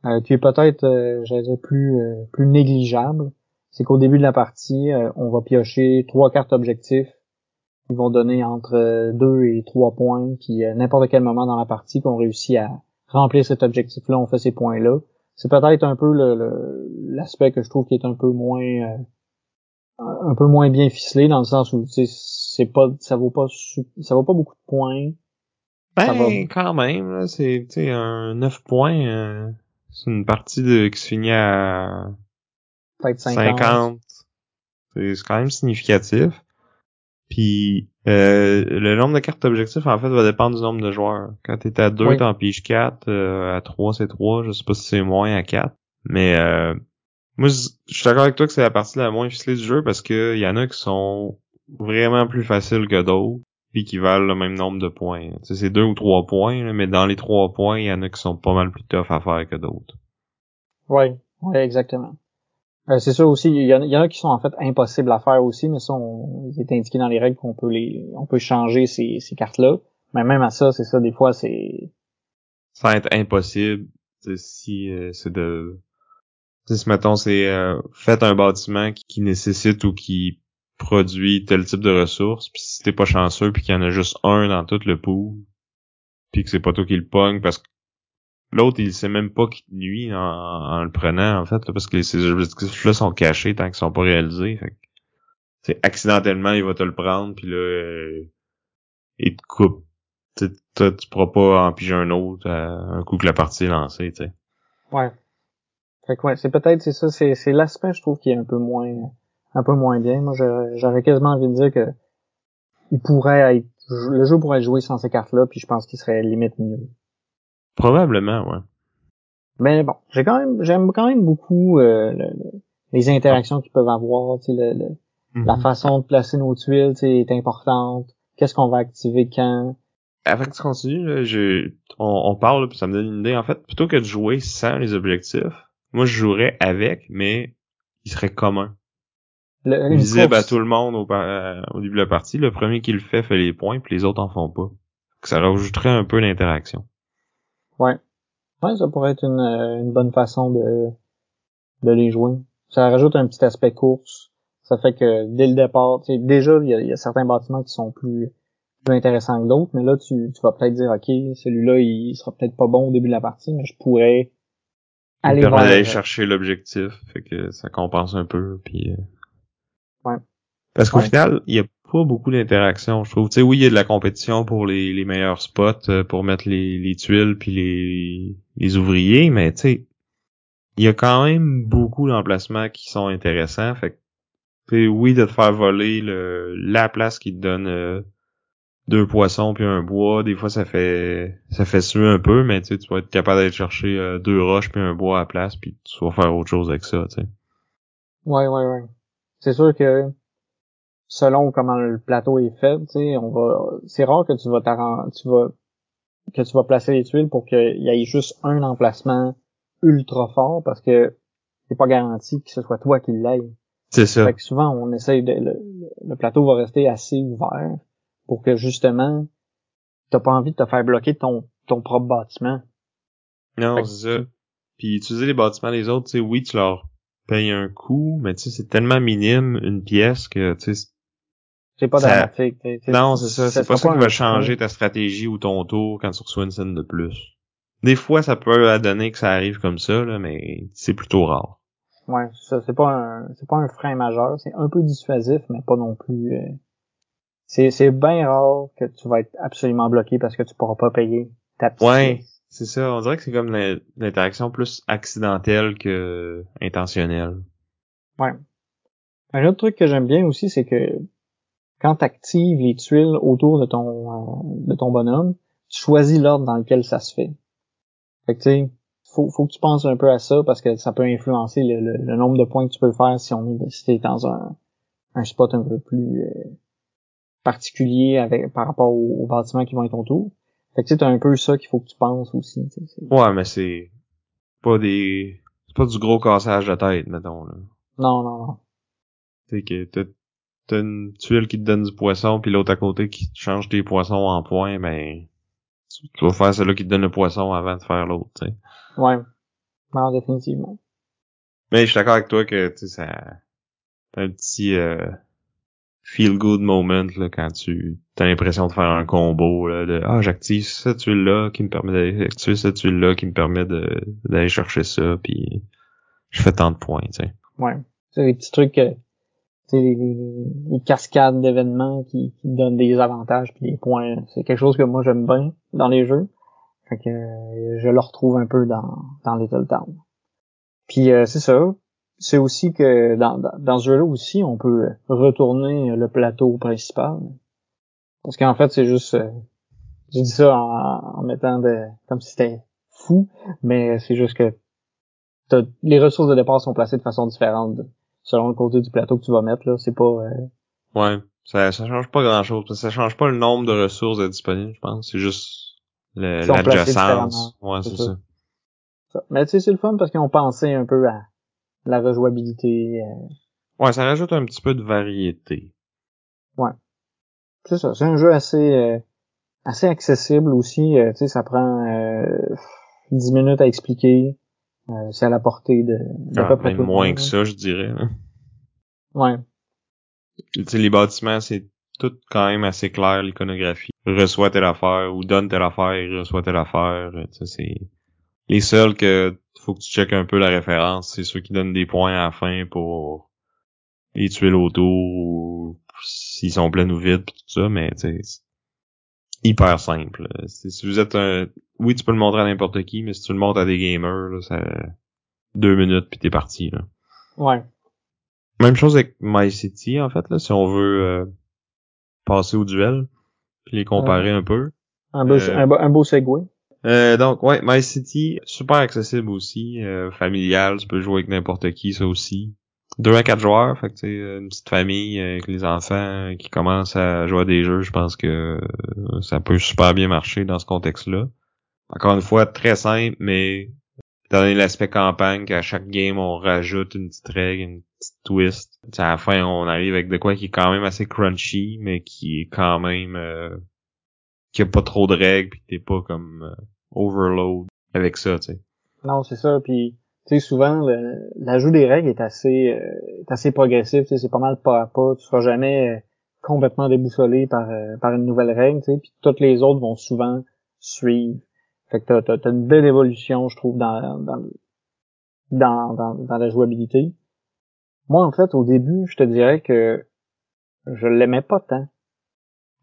euh, qui est peut-être, euh, plus plus négligeable. C'est qu'au début de la partie, on va piocher trois cartes objectifs ils vont donner entre 2 et 3 points, puis à n'importe quel moment dans la partie qu'on réussit à remplir cet objectif-là, on fait ces points-là. C'est peut-être un peu l'aspect que je trouve qui est un peu moins euh, un peu moins bien ficelé dans le sens où c'est pas ça vaut pas ça vaut pas beaucoup de points. Ben quand même c'est un 9 points euh, c'est une partie de qui se finit à 50. 50. C'est quand même significatif. Puis euh, le nombre de cartes objectifs, en fait, va dépendre du nombre de joueurs. Quand t'es à 2, t'en piges 4. Euh, à 3, c'est 3. Je sais pas si c'est moins à 4. Mais euh, moi, je suis d'accord avec toi que c'est la partie la moins ficelée du jeu parce que y en a qui sont vraiment plus faciles que d'autres puis qui valent le même nombre de points. c'est deux ou trois points, mais dans les trois points, il y en a qui sont pas mal plus tough à faire que d'autres. Oui, oui, exactement. Euh, c'est ça aussi, il y, en, a qui sont en fait impossibles à faire aussi, mais ça, on, il est indiqué dans les règles qu'on peut les, on peut changer ces, ces cartes-là. Mais même à ça, c'est ça, des fois, c'est... Ça va être impossible, si euh, c'est de... Si, mettons, c'est euh, faites un bâtiment qui, nécessite ou qui produit tel type de ressources, puis si t'es pas chanceux, puis qu'il y en a juste un dans tout le pool, puis que c'est pas toi qui le pogne parce que L'autre, il sait même pas qu'il te nuit en, le prenant, en fait, parce que ces objectifs-là sont cachés tant qu'ils sont pas réalisés. Fait accidentellement, il va te le prendre, puis là, euh, il te coupe. tu pourras pas en piger un autre un coup que la partie est lancée, tu sais. Ouais. Fait que ouais, c'est peut-être, c'est ça, c'est, c'est l'aspect, je trouve, qui est un peu moins, un peu moins bien. Moi, j'aurais quasiment envie de dire que il pourrait être, le jeu pourrait être joué sans ces cartes-là, puis je pense qu'il serait limite mieux. Probablement, ouais. Mais bon, j'ai quand même, j'aime quand même beaucoup euh, les interactions qu'ils peuvent avoir, tu sais, la mhm. façon de placer nos tuiles, tu est importante. Qu'est-ce qu'on va activer quand? Avant que tu continues, je, on, parle, puis ça me donne une idée. En fait, plutôt que de jouer sans les objectifs, moi je jouerais avec, mais il serait commun. Le, Visible à tout le monde au, euh, au, début de la partie. Le premier qui le fait fait les points, puis les autres en font pas. Ça rajouterait un peu d'interaction. Ouais. Ouais, ça pourrait être une, euh, une bonne façon de, de les jouer. Ça rajoute un petit aspect course. Ça fait que dès le départ, déjà, il y, a, y a, certains bâtiments qui sont plus, plus intéressants que d'autres, mais là, tu, tu vas peut-être dire, OK, celui-là, il sera peut-être pas bon au début de la partie, mais je pourrais aller vers... d'aller chercher l'objectif, fait que ça compense un peu, puis... Euh, ouais. Parce qu'au final, il y a pas beaucoup d'interaction, je trouve. Tu sais, oui, il y a de la compétition pour les, les meilleurs spots, euh, pour mettre les, les tuiles puis les, les ouvriers, mais tu sais, il y a quand même beaucoup d'emplacements qui sont intéressants. Fait que, oui, de te faire voler le, la place qui te donne euh, deux poissons puis un bois, des fois ça fait ça fait suer un peu, mais tu vas être capable d'aller chercher euh, deux roches puis un bois à la place puis tu vas faire autre chose avec ça, tu sais. Ouais, ouais, ouais. C'est sûr que selon comment le plateau est fait, tu sais, on va, c'est rare que tu vas tu vas, que tu vas placer les tuiles pour qu'il y ait juste un emplacement ultra fort parce que c'est pas garanti que ce soit toi qui l'aille. C'est ça. Fait que souvent, on essaye de, le, plateau va rester assez ouvert pour que justement, t'as pas envie de te faire bloquer ton, ton propre bâtiment. Non, c'est ça. Puis utiliser les bâtiments des autres, tu sais, oui, tu leur payes un coût, mais tu sais, c'est tellement minime une pièce que, tu sais, c'est pas dramatique. Non, c'est ça. C'est pas ça qui va changer ta stratégie ou ton tour quand tu reçois une scène de plus. Des fois, ça peut donner que ça arrive comme ça, là, mais c'est plutôt rare. Ouais, ça, c'est pas un, c'est pas un frein majeur. C'est un peu dissuasif, mais pas non plus. Euh, c'est, c'est bien rare que tu vas être absolument bloqué parce que tu pourras pas payer ta petite Ouais, c'est ça. On dirait que c'est comme l'interaction plus accidentelle que intentionnelle. Ouais. Un autre truc que j'aime bien aussi, c'est que quand tu actives les tuiles autour de ton euh, de ton bonhomme, tu choisis l'ordre dans lequel ça se fait. Fait que tu sais, faut, faut que tu penses un peu à ça parce que ça peut influencer le, le, nombre de points que tu peux faire si on est si dans un, un spot un peu plus euh, particulier avec par rapport aux, bâtiments qui vont être autour. Fait que tu sais, un peu ça qu'il faut que tu penses aussi. Ouais, mais c'est pas des. C'est pas du gros cassage de tête, mettons. Là. Non, non, non. C'est que t'as une tuile qui te donne du poisson, puis l'autre à côté qui change tes poissons en points, ben tu vas faire celle-là qui te donne le poisson avant de faire l'autre, tu sais. Ouais. Non, définitivement. Mais je suis d'accord avec toi que tu sais, ça un petit euh, feel good moment là, quand tu as l'impression de faire un combo là, de Ah, j'active cette tuile-là qui me permet d'activer cette tuile-là qui me permet d'aller chercher ça, puis je fais tant de points, tu sais. Ouais. C'est des petits trucs que les, les, cascades d'événements qui, qui, donnent des avantages puis des points. C'est quelque chose que moi j'aime bien dans les jeux. Fait que je le retrouve un peu dans, dans Little Town. Puis euh, c'est ça. C'est aussi que dans, dans, ce jeu-là aussi, on peut retourner le plateau principal. Parce qu'en fait, c'est juste. Euh, j'ai dit ça en, en mettant de. comme si c'était fou, mais c'est juste que les ressources de départ sont placées de façon différente selon le côté du plateau que tu vas mettre là c'est pas euh... ouais ça ça change pas grand chose ça change pas le nombre de ressources disponibles je pense c'est juste l'adjacence. ouais c'est ça. mais tu sais c'est le fun parce qu'ils ont pensé un peu à la rejouabilité euh... ouais ça rajoute un petit peu de variété. Ouais. C'est ça c'est un jeu assez euh, assez accessible aussi euh, tu sais ça prend 10 euh, minutes à expliquer euh, c'est à la portée de, de ah, même moins que ça, je dirais. Ouais. Tu sais, les bâtiments, c'est tout quand même assez clair, l'iconographie. Reçoit telle affaire, ou donne telle affaire, reçoit telle affaire. Tu sais, c'est... Les seuls que faut que tu checkes un peu la référence, c'est ceux qui donnent des points à la fin pour les tuer l'auto, ou s'ils sont pleins ou vides, pis tout ça, mais tu sais, hyper simple. Si vous êtes un, oui, tu peux le montrer à n'importe qui, mais si tu le montres à des gamers, là, ça deux minutes puis t'es parti. Là. Ouais. Même chose avec My City en fait là, si on veut euh, passer au duel puis les comparer un peu. Un beau, euh, un, beau segway. Euh, donc ouais, My City super accessible aussi, euh, familial, tu peux jouer avec n'importe qui ça aussi. Deux à quatre joueurs, fait que une petite famille avec les enfants qui commencent à jouer à des jeux, je pense que ça peut super bien marcher dans ce contexte-là. Encore une fois, très simple, mais donner l'aspect campagne, qu'à chaque game, on rajoute une petite règle, une petite twist. à la fin, on arrive avec de quoi qui est quand même assez crunchy, mais qui est quand même... Euh, qui a pas trop de règles, pis t'es pas comme euh, overload. avec ça, tu sais. Non, c'est ça. Puis, sais, souvent, l'ajout des règles est assez, euh, est assez progressif. Tu sais, c'est pas mal pas à pas. Tu seras jamais euh, complètement déboussolé par, euh, par une nouvelle règle, tu sais. Puis toutes les autres vont souvent suivre. Fait que t'as, t'as, une belle évolution, je trouve, dans, dans, dans, dans, dans la jouabilité. Moi, en fait, au début, je te dirais que je l'aimais pas tant.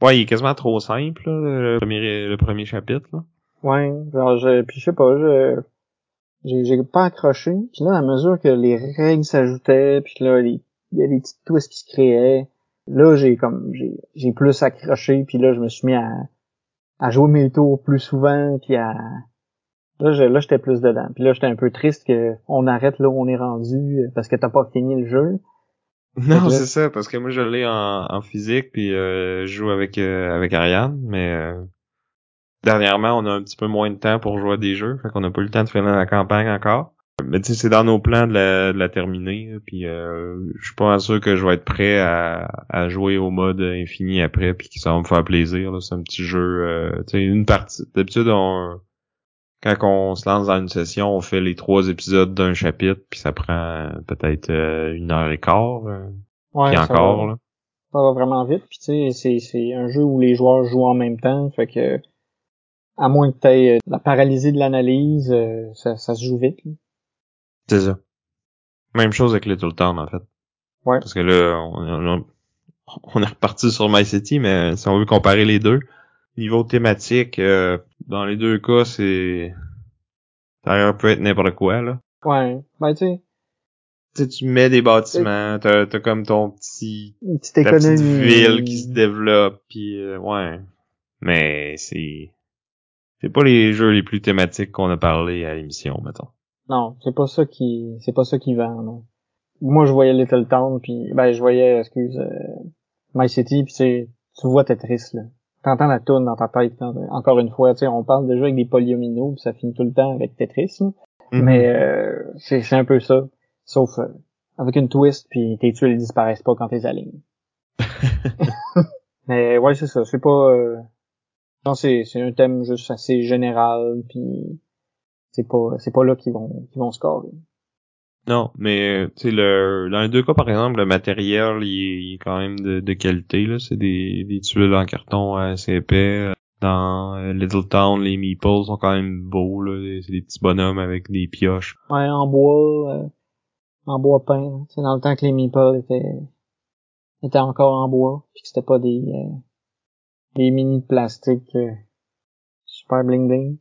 Ouais, il est quasiment trop simple, le, premier, le premier chapitre. Là. Ouais, genre, je, puis je sais pas, je j'ai pas accroché. Puis là, à mesure que les règles s'ajoutaient, puis là, il y a des petits twists qui se créaient, là, j'ai comme, j'ai, j'ai plus accroché, puis là, je me suis mis à, à jouer mes tours plus souvent, puis à... Là, là j'étais plus dedans. Puis là, j'étais un peu triste que on arrête là où on est rendu, parce que t'as pas fini le jeu. Non, c'est ça, parce que moi je l'ai en, en physique, puis euh, je joue avec euh, avec Ariane, mais euh, dernièrement on a un petit peu moins de temps pour jouer à des jeux, fait qu'on n'a pas eu le temps de finir la campagne encore. Mais tu sais, c'est dans nos plans de la, de la terminer, puis je suis pas sûr que je vais être prêt à, à jouer au mode infini après, puis que ça va me faire plaisir. C'est un petit jeu, tu sais, une partie. D'habitude, on quand on se lance dans une session, on fait les trois épisodes d'un chapitre, puis ça prend peut-être euh, une heure et quart. Euh, ouais, puis encore, va, là. Ça va vraiment vite, puis tu sais, c'est, un jeu où les joueurs jouent en même temps, fait que à moins que tu aies euh, la paralysie de l'analyse, ça, ça, se joue vite. C'est ça. Même chose avec Little Town, en fait. Ouais. Parce que là, on, on est reparti sur My City, mais si on veut comparer les deux, niveau thématique, euh, dans les deux cas, c'est ça peut être n'importe quoi là. Ouais, ben tu sais. Tu mets des bâtiments, t'as as comme ton petit Une petite économie. petite ville qui se développe, puis euh, ouais. Mais c'est c'est pas les jeux les plus thématiques qu'on a parlé à l'émission, mettons. Non, c'est pas ça qui c'est pas ça qui vend. Non. Moi, je voyais Little Town, puis ben je voyais, excuse, euh, My City, puis tu vois Tetris là t'entends la toune dans ta tête. encore une fois, tu sais, on parle déjà avec des polyomino, ça finit tout le temps avec Tetris. Mm-hmm. Mais euh, c'est un peu ça. Sauf euh, avec une twist, puis tes tuiles disparaissent pas quand t'es alignes. Mais ouais, c'est ça. C'est pas... Non, c'est un thème juste assez général, puis c'est pas c'est pas là qu'ils vont qu'ils vont scorer. Non, mais tu sais le dans les deux cas par exemple le matériel il est, quand même de, de qualité là, c'est des, des tuiles en carton assez épais. Dans euh, Little Town, les meeples sont quand même beaux là, c'est des petits bonhommes avec des pioches. Ouais, en bois euh, en bois peint, c'est dans le temps que les meeples étaient étaient encore en bois, puis que c'était pas des euh, des mini de plastique super bling bling.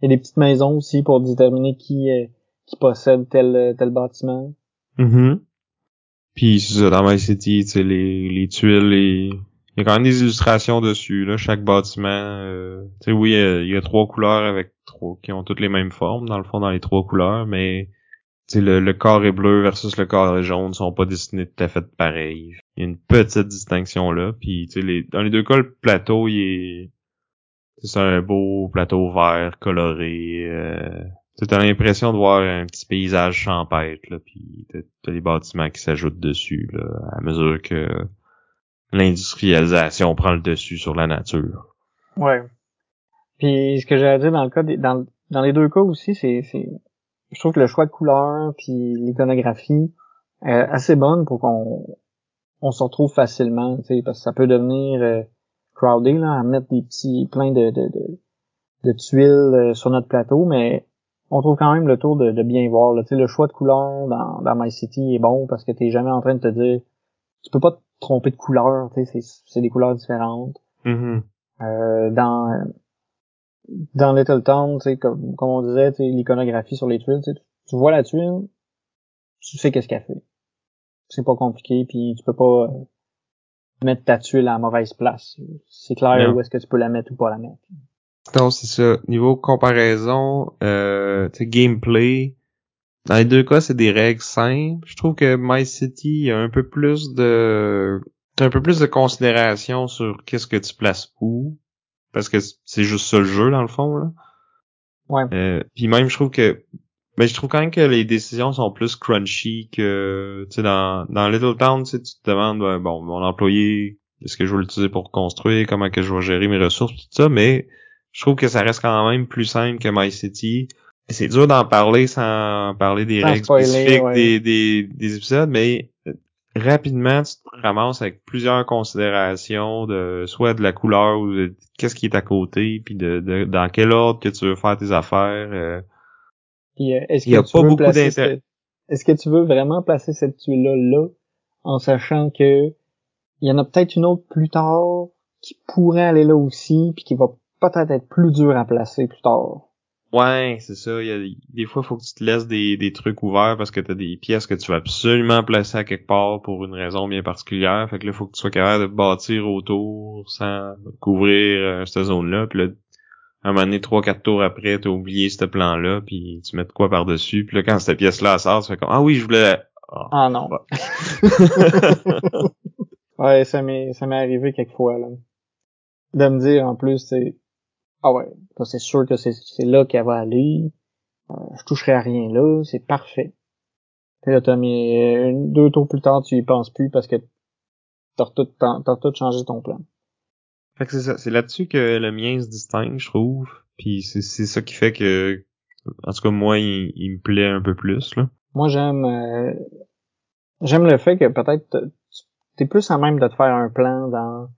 Il y a des petites maisons aussi pour déterminer qui qui possède tel tel bâtiment. Mm Puis c'est ça, dans My City, tu sais, les, les tuiles, les... il y a quand même des illustrations dessus, là, chaque bâtiment. Euh, tu sais, oui, il y, a, trois couleurs avec trois qui ont toutes les mêmes formes, dans le fond, dans les trois couleurs, mais le, le carré bleu versus le carré jaune sont pas dessinés tout à fait pareil. Il y a une petite distinction là, puis les, dans les deux cas, le plateau, il est... C'est un beau plateau vert coloré. Euh, T'as l'impression de voir un petit paysage champêtre, là, puis t'as les bâtiments qui s'ajoutent dessus, là, à mesure que l'industrialisation prend le dessus sur la nature. Ouais. Puis ce que j'ai à dire dans le cas des, dans, dans les deux cas aussi, c'est je trouve que le choix de couleurs puis l'iconographie est assez bonne pour qu'on on se retrouve facilement, tu sais, parce que ça peut devenir euh, crowded là, à mettre des petits plein de, de, de, de tuiles euh, sur notre plateau, mais on trouve quand même le tour de, bien voir. Là. Le choix de couleur dans, dans My City est bon parce que t'es jamais en train de te dire tu peux pas te tromper de couleur, c'est des couleurs différentes. Mm-hmm. euh, dans dans Little Town, comme, comme on disait, l'iconographie sur les tuiles, tu vois la tuile, tu sais qu'est-ce qu'elle fait. C'est pas compliqué, puis tu peux pas euh, mettre ta tuile à la mauvaise place. C'est clair où est-ce que tu peux la mettre ou pas la mettre. Non, c'est ça. Niveau comparaison, euh, gameplay, dans les deux cas, c'est des règles simples. Je trouve que My City a un peu plus de un peu plus de considération sur qu'est-ce que tu places où. Parce que c'est juste ça le jeu, dans le fond, là. Ouais. Euh, puis même, je trouve que mais je trouve quand même que les décisions sont plus crunchy que tu sais dans dans Little Town tu te demandes bon mon employé est-ce que je vais l'utiliser pour construire comment que je vais gérer mes ressources tout ça mais je trouve que ça reste quand même plus simple que My City. C'est dur d'en parler sans parler des Sans règles spoiler, spécifiques ouais. des, des, des épisodes, mais rapidement, tu te ramasses avec plusieurs considérations de soit de la couleur ou de qu'est-ce qui est à côté, puis de, de dans quel ordre que tu veux faire tes affaires. euh. Puis, euh, est-ce Il y a que tu pas veux beaucoup d'intérêt. Est-ce que tu veux vraiment placer cette tuile-là là, en sachant que il y en a peut-être une autre plus tard qui pourrait aller là aussi, puis qui va peut-être être plus dur à placer plus tard? Ouais, c'est ça. Il y a, des fois, il faut que tu te laisses des, des trucs ouverts parce que t'as des pièces que tu vas absolument placer à quelque part pour une raison bien particulière. Fait que là, il faut que tu sois capable de bâtir autour sans couvrir euh, cette zone-là. Puis là, un moment donné, trois, quatre tours après, t'as oublié ce plan-là, puis tu mets de quoi par-dessus. Puis là, quand cette pièce-là sort, tu fais comme Ah oui, je voulais. Ah. Ah non. ouais, ça m'est ça m'est arrivé quelques fois là. De me dire en plus, c'est ah ouais, c'est sûr que c'est là qu'elle va aller. Euh, je toucherai à rien là, c'est parfait. Puis là, t'as mis euh, deux tours plus tard, tu y penses plus parce que t'as tout t'as tout changé ton plan. Fait que c'est ça. C'est là-dessus que le mien se distingue, je trouve. Puis c'est ça qui fait que, en tout cas, moi, il, il me plaît un peu plus, là. Moi, j'aime euh, j'aime le fait que peut-être t'es plus à même de te faire un plan dans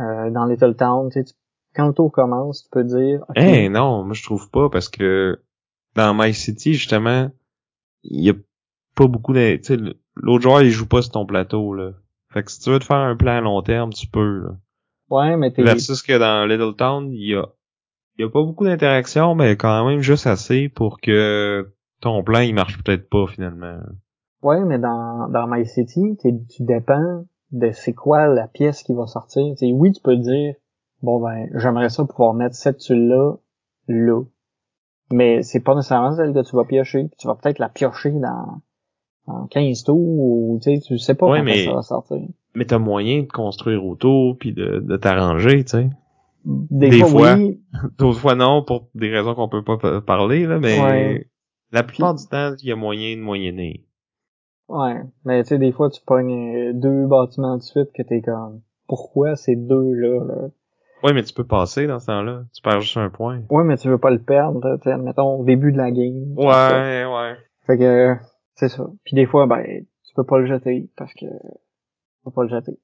euh, dans Little Town. Tu sais, tu- quand le tour commence, tu peux dire Eh non, moi je trouve pas parce que dans My City justement, il y a pas beaucoup de, l'autre joueur il joue pas sur ton plateau là. Fait que si tu veux te faire un plan à long terme, tu peux. Là. ouais, mais t'es Versus que dans Little Town, il y a il y a pas beaucoup d'interactions, mais quand même juste assez pour que ton plan il marche peut-être pas finalement. Ouais, mais dans, dans My City, tu dépends de c'est quoi la pièce qui va sortir. T'sais, oui, tu peux dire, bon ben, j'aimerais ça pouvoir mettre cette tuile-là, là. Mais c'est pas nécessairement celle que tu vas piocher. Tu vas peut-être la piocher dans, dans 15 tours, ou tu sais, tu sais pas Ouais, quand mais- ça va sortir. Mais t'as moyen de construire autour puis de, de t'arranger, tu sais. Des, Des fois, fois. oui, D'autres fois non, pour des raisons qu'on peut pas pa- parler, là, mais Ouais. la plupart du temps, il y a moyen de moyenner. ouais. Mais tu sais, des fois, tu pognes euh, deux bâtiments de suite que t'es comme, pourquoi ces deux-là, là? Ouais, mais tu peux passer dans ce temps-là. Tu perds juste un point. Ouais, mais tu veux pas le perdre, tu sais, admettons, au début de la game. Ouais, ouais. Fait que c'est ça. Puis des fois, ben, tu peux pas le jeter parce que tu peux pas le jeter.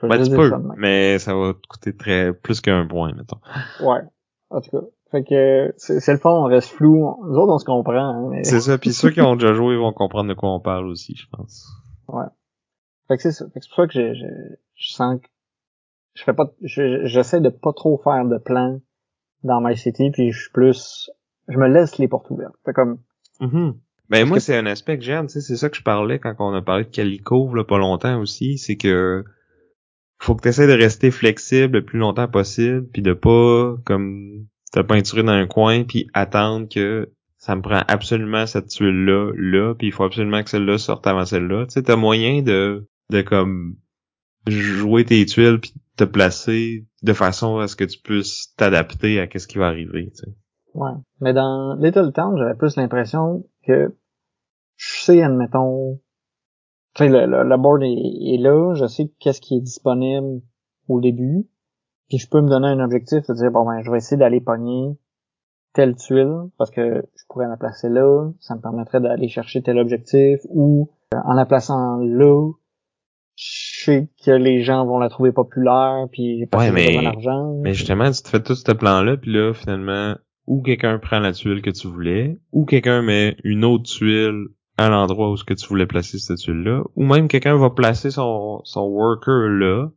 Je Ben, tu peux, ça mais ça va te coûter très, plus qu'un point, mettons. Ouais. En tout cas. Fait que c'est le fond, on reste flou. Nous autres, on se comprend, hein, mais... C'est ça, puis ceux qui ont déjà joué vont comprendre de quoi on parle aussi, je pense. Fait que c'est ça. Fait que c'est pour ça que je, je, je sens que je fais pas, je- j'essaie de pas trop faire de plans dans My City, puis je suis plus, je me laisse les portes ouvertes. Fait comme, Mhm. Ben moi, que- c'est un aspect que j'aime, tu sais, c'est ça que je parlais quand on a parlé de Calico, là, pas longtemps aussi, c'est que faut que tu essaies de rester flexible le plus longtemps possible, puis de pas, comme, te peinturer dans un coin, puis attendre que ça me prend absolument cette tuile-là, là, puis il faut absolument que celle-là sorte avant celle-là. Tu sais, t'as moyen de, de comme, jouer tes tuiles, puis te placer de façon à ce que tu puisses t'adapter à qu'est-ce qui va arriver, tu sais. ouais. Mais dans Little Town, j'avais plus l'impression que je sais, admettons, tu sais, le, le, board est, est là, je sais qu'est-ce qui est disponible au début, puis je peux me donner un objectif de dire, bon ben, je vais essayer d'aller pogner telle tuile, parce que je pourrais la placer là, ça me permettrait d'aller chercher tel objectif, ou euh, en la plaçant là, je sais que les gens vont la trouver populaire, puis parce Ouais, mais- d'argent. Mais justement, tu te fais tout ce plan-là, puis là, finalement, ou quelqu'un prend la tuile que tu voulais, ou quelqu'un met une autre tuile à l'endroit où ce que tu voulais placer cette tuile-là, ou même quelqu'un va placer son, son worker là.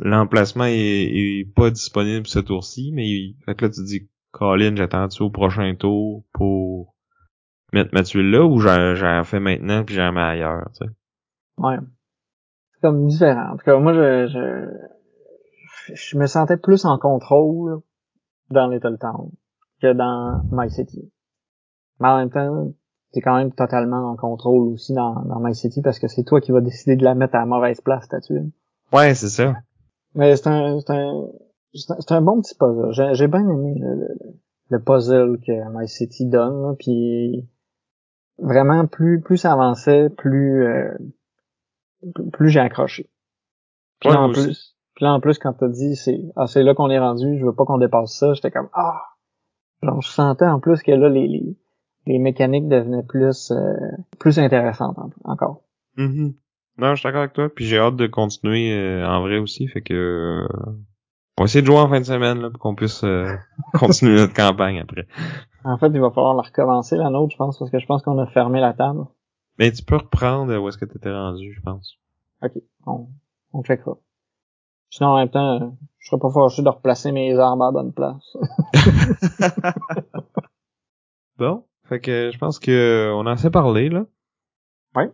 L'emplacement est, est pas disponible ce tour-ci, mais il, fait que là, tu dis, Colin, j'attends-tu au prochain tour pour mettre ma tuile là, ou j'en j'en fais maintenant, puis j'en mets ailleurs, tu sais? Ouais. Comme différent. En tout cas, moi, je, je, je me sentais plus en contrôle dans Little Town que dans My City. Mais en même temps, t'es quand même totalement en contrôle aussi dans, dans My City parce que c'est toi qui vas décider de la mettre à la mauvaise place, ta tuile. Ouais, c'est ça. Mais c'est un, c'est un, c'est un, c'est un bon petit puzzle. J'ai, j'ai bien aimé le, le, le puzzle que My City donne, là, puis vraiment plus, plus ça avançait, plus, euh, plus- j'ai accroché. Puis Ouais, en aussi. plus, Puis là, en plus, quand t'as dit c'est ah, c'est là qu'on est rendu, je veux pas qu'on dépasse ça, j'étais comme Ah! Genre, je sentais en plus que là, les, les, les mécaniques devenaient plus euh, plus intéressantes en- encore. Mhm. Non, je suis d'accord avec toi. Puis j'ai hâte de continuer euh, en vrai aussi. Fait que euh, on va essayer de jouer en fin de semaine là, pour qu'on puisse euh, continuer notre campagne après. En fait, il va falloir la recommencer la nôtre, je pense, parce que je pense qu'on a fermé la table. Mais tu peux reprendre euh, où est-ce que tu étais rendu, je pense. OK, on, on checkera. Sinon, en même temps, euh, je serais pas fâché de replacer mes armes à la bonne place. Bon, fait que je pense que euh, on a assez parlé là. Ouais.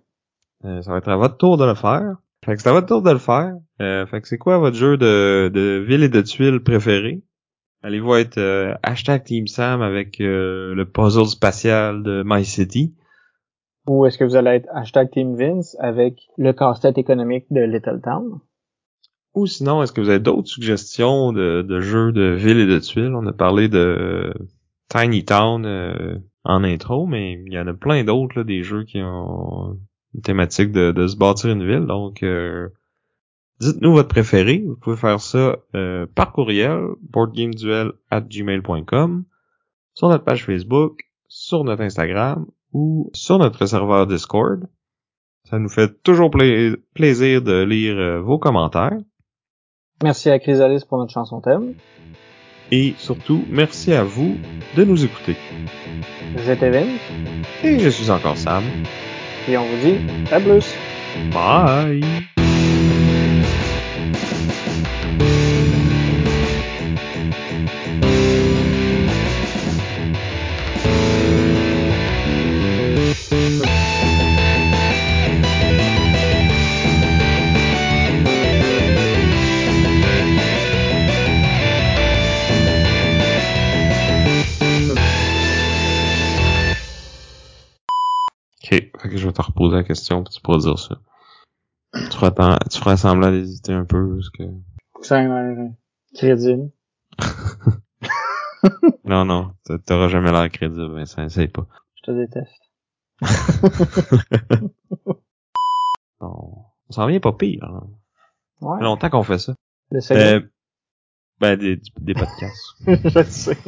Euh, ça va être à votre tour de le faire. Fait que c'est à votre tour de le faire. Euh, fait que c'est quoi votre jeu de, de ville et de tuiles préféré? Allez-vous être euh, hashtag Team Sam avec euh, le puzzle spatial de My City? Ou est-ce que vous allez être hashtag Team Vince avec le casse-tête économique de Little Town? Ou sinon, est-ce que vous avez d'autres suggestions de, de jeux de ville et de tuiles? On a parlé de Tiny Town euh, en intro, mais il y en a plein d'autres, des jeux qui ont une thématique de, de se bâtir une ville. Donc, euh, dites-nous votre préféré. Vous pouvez faire ça euh, par courriel, boardgameduel at gmail.com, sur notre page Facebook, sur notre Instagram ou sur notre serveur Discord. Ça nous fait toujours pla- plaisir de lire euh, vos commentaires. Merci à Chrysalis pour notre chanson thème. Et surtout, merci à vous de nous écouter. J'étais Vince, Et je suis encore Sam. et on vous dit à plus! Bye! Reposer la question puis tu pourras dire ça. Tu feras, tu feras semblant d'hésiter un peu parce que... C'est un crédible. Non, non, t'a- t'auras jamais l'air crédible, Vincent, essaye pas. Je te déteste. On, on s'en vient pas pire. hein. Ça Ouais. fait longtemps qu'on fait ça. Segment. Euh, ben, des, des podcasts. je le sais.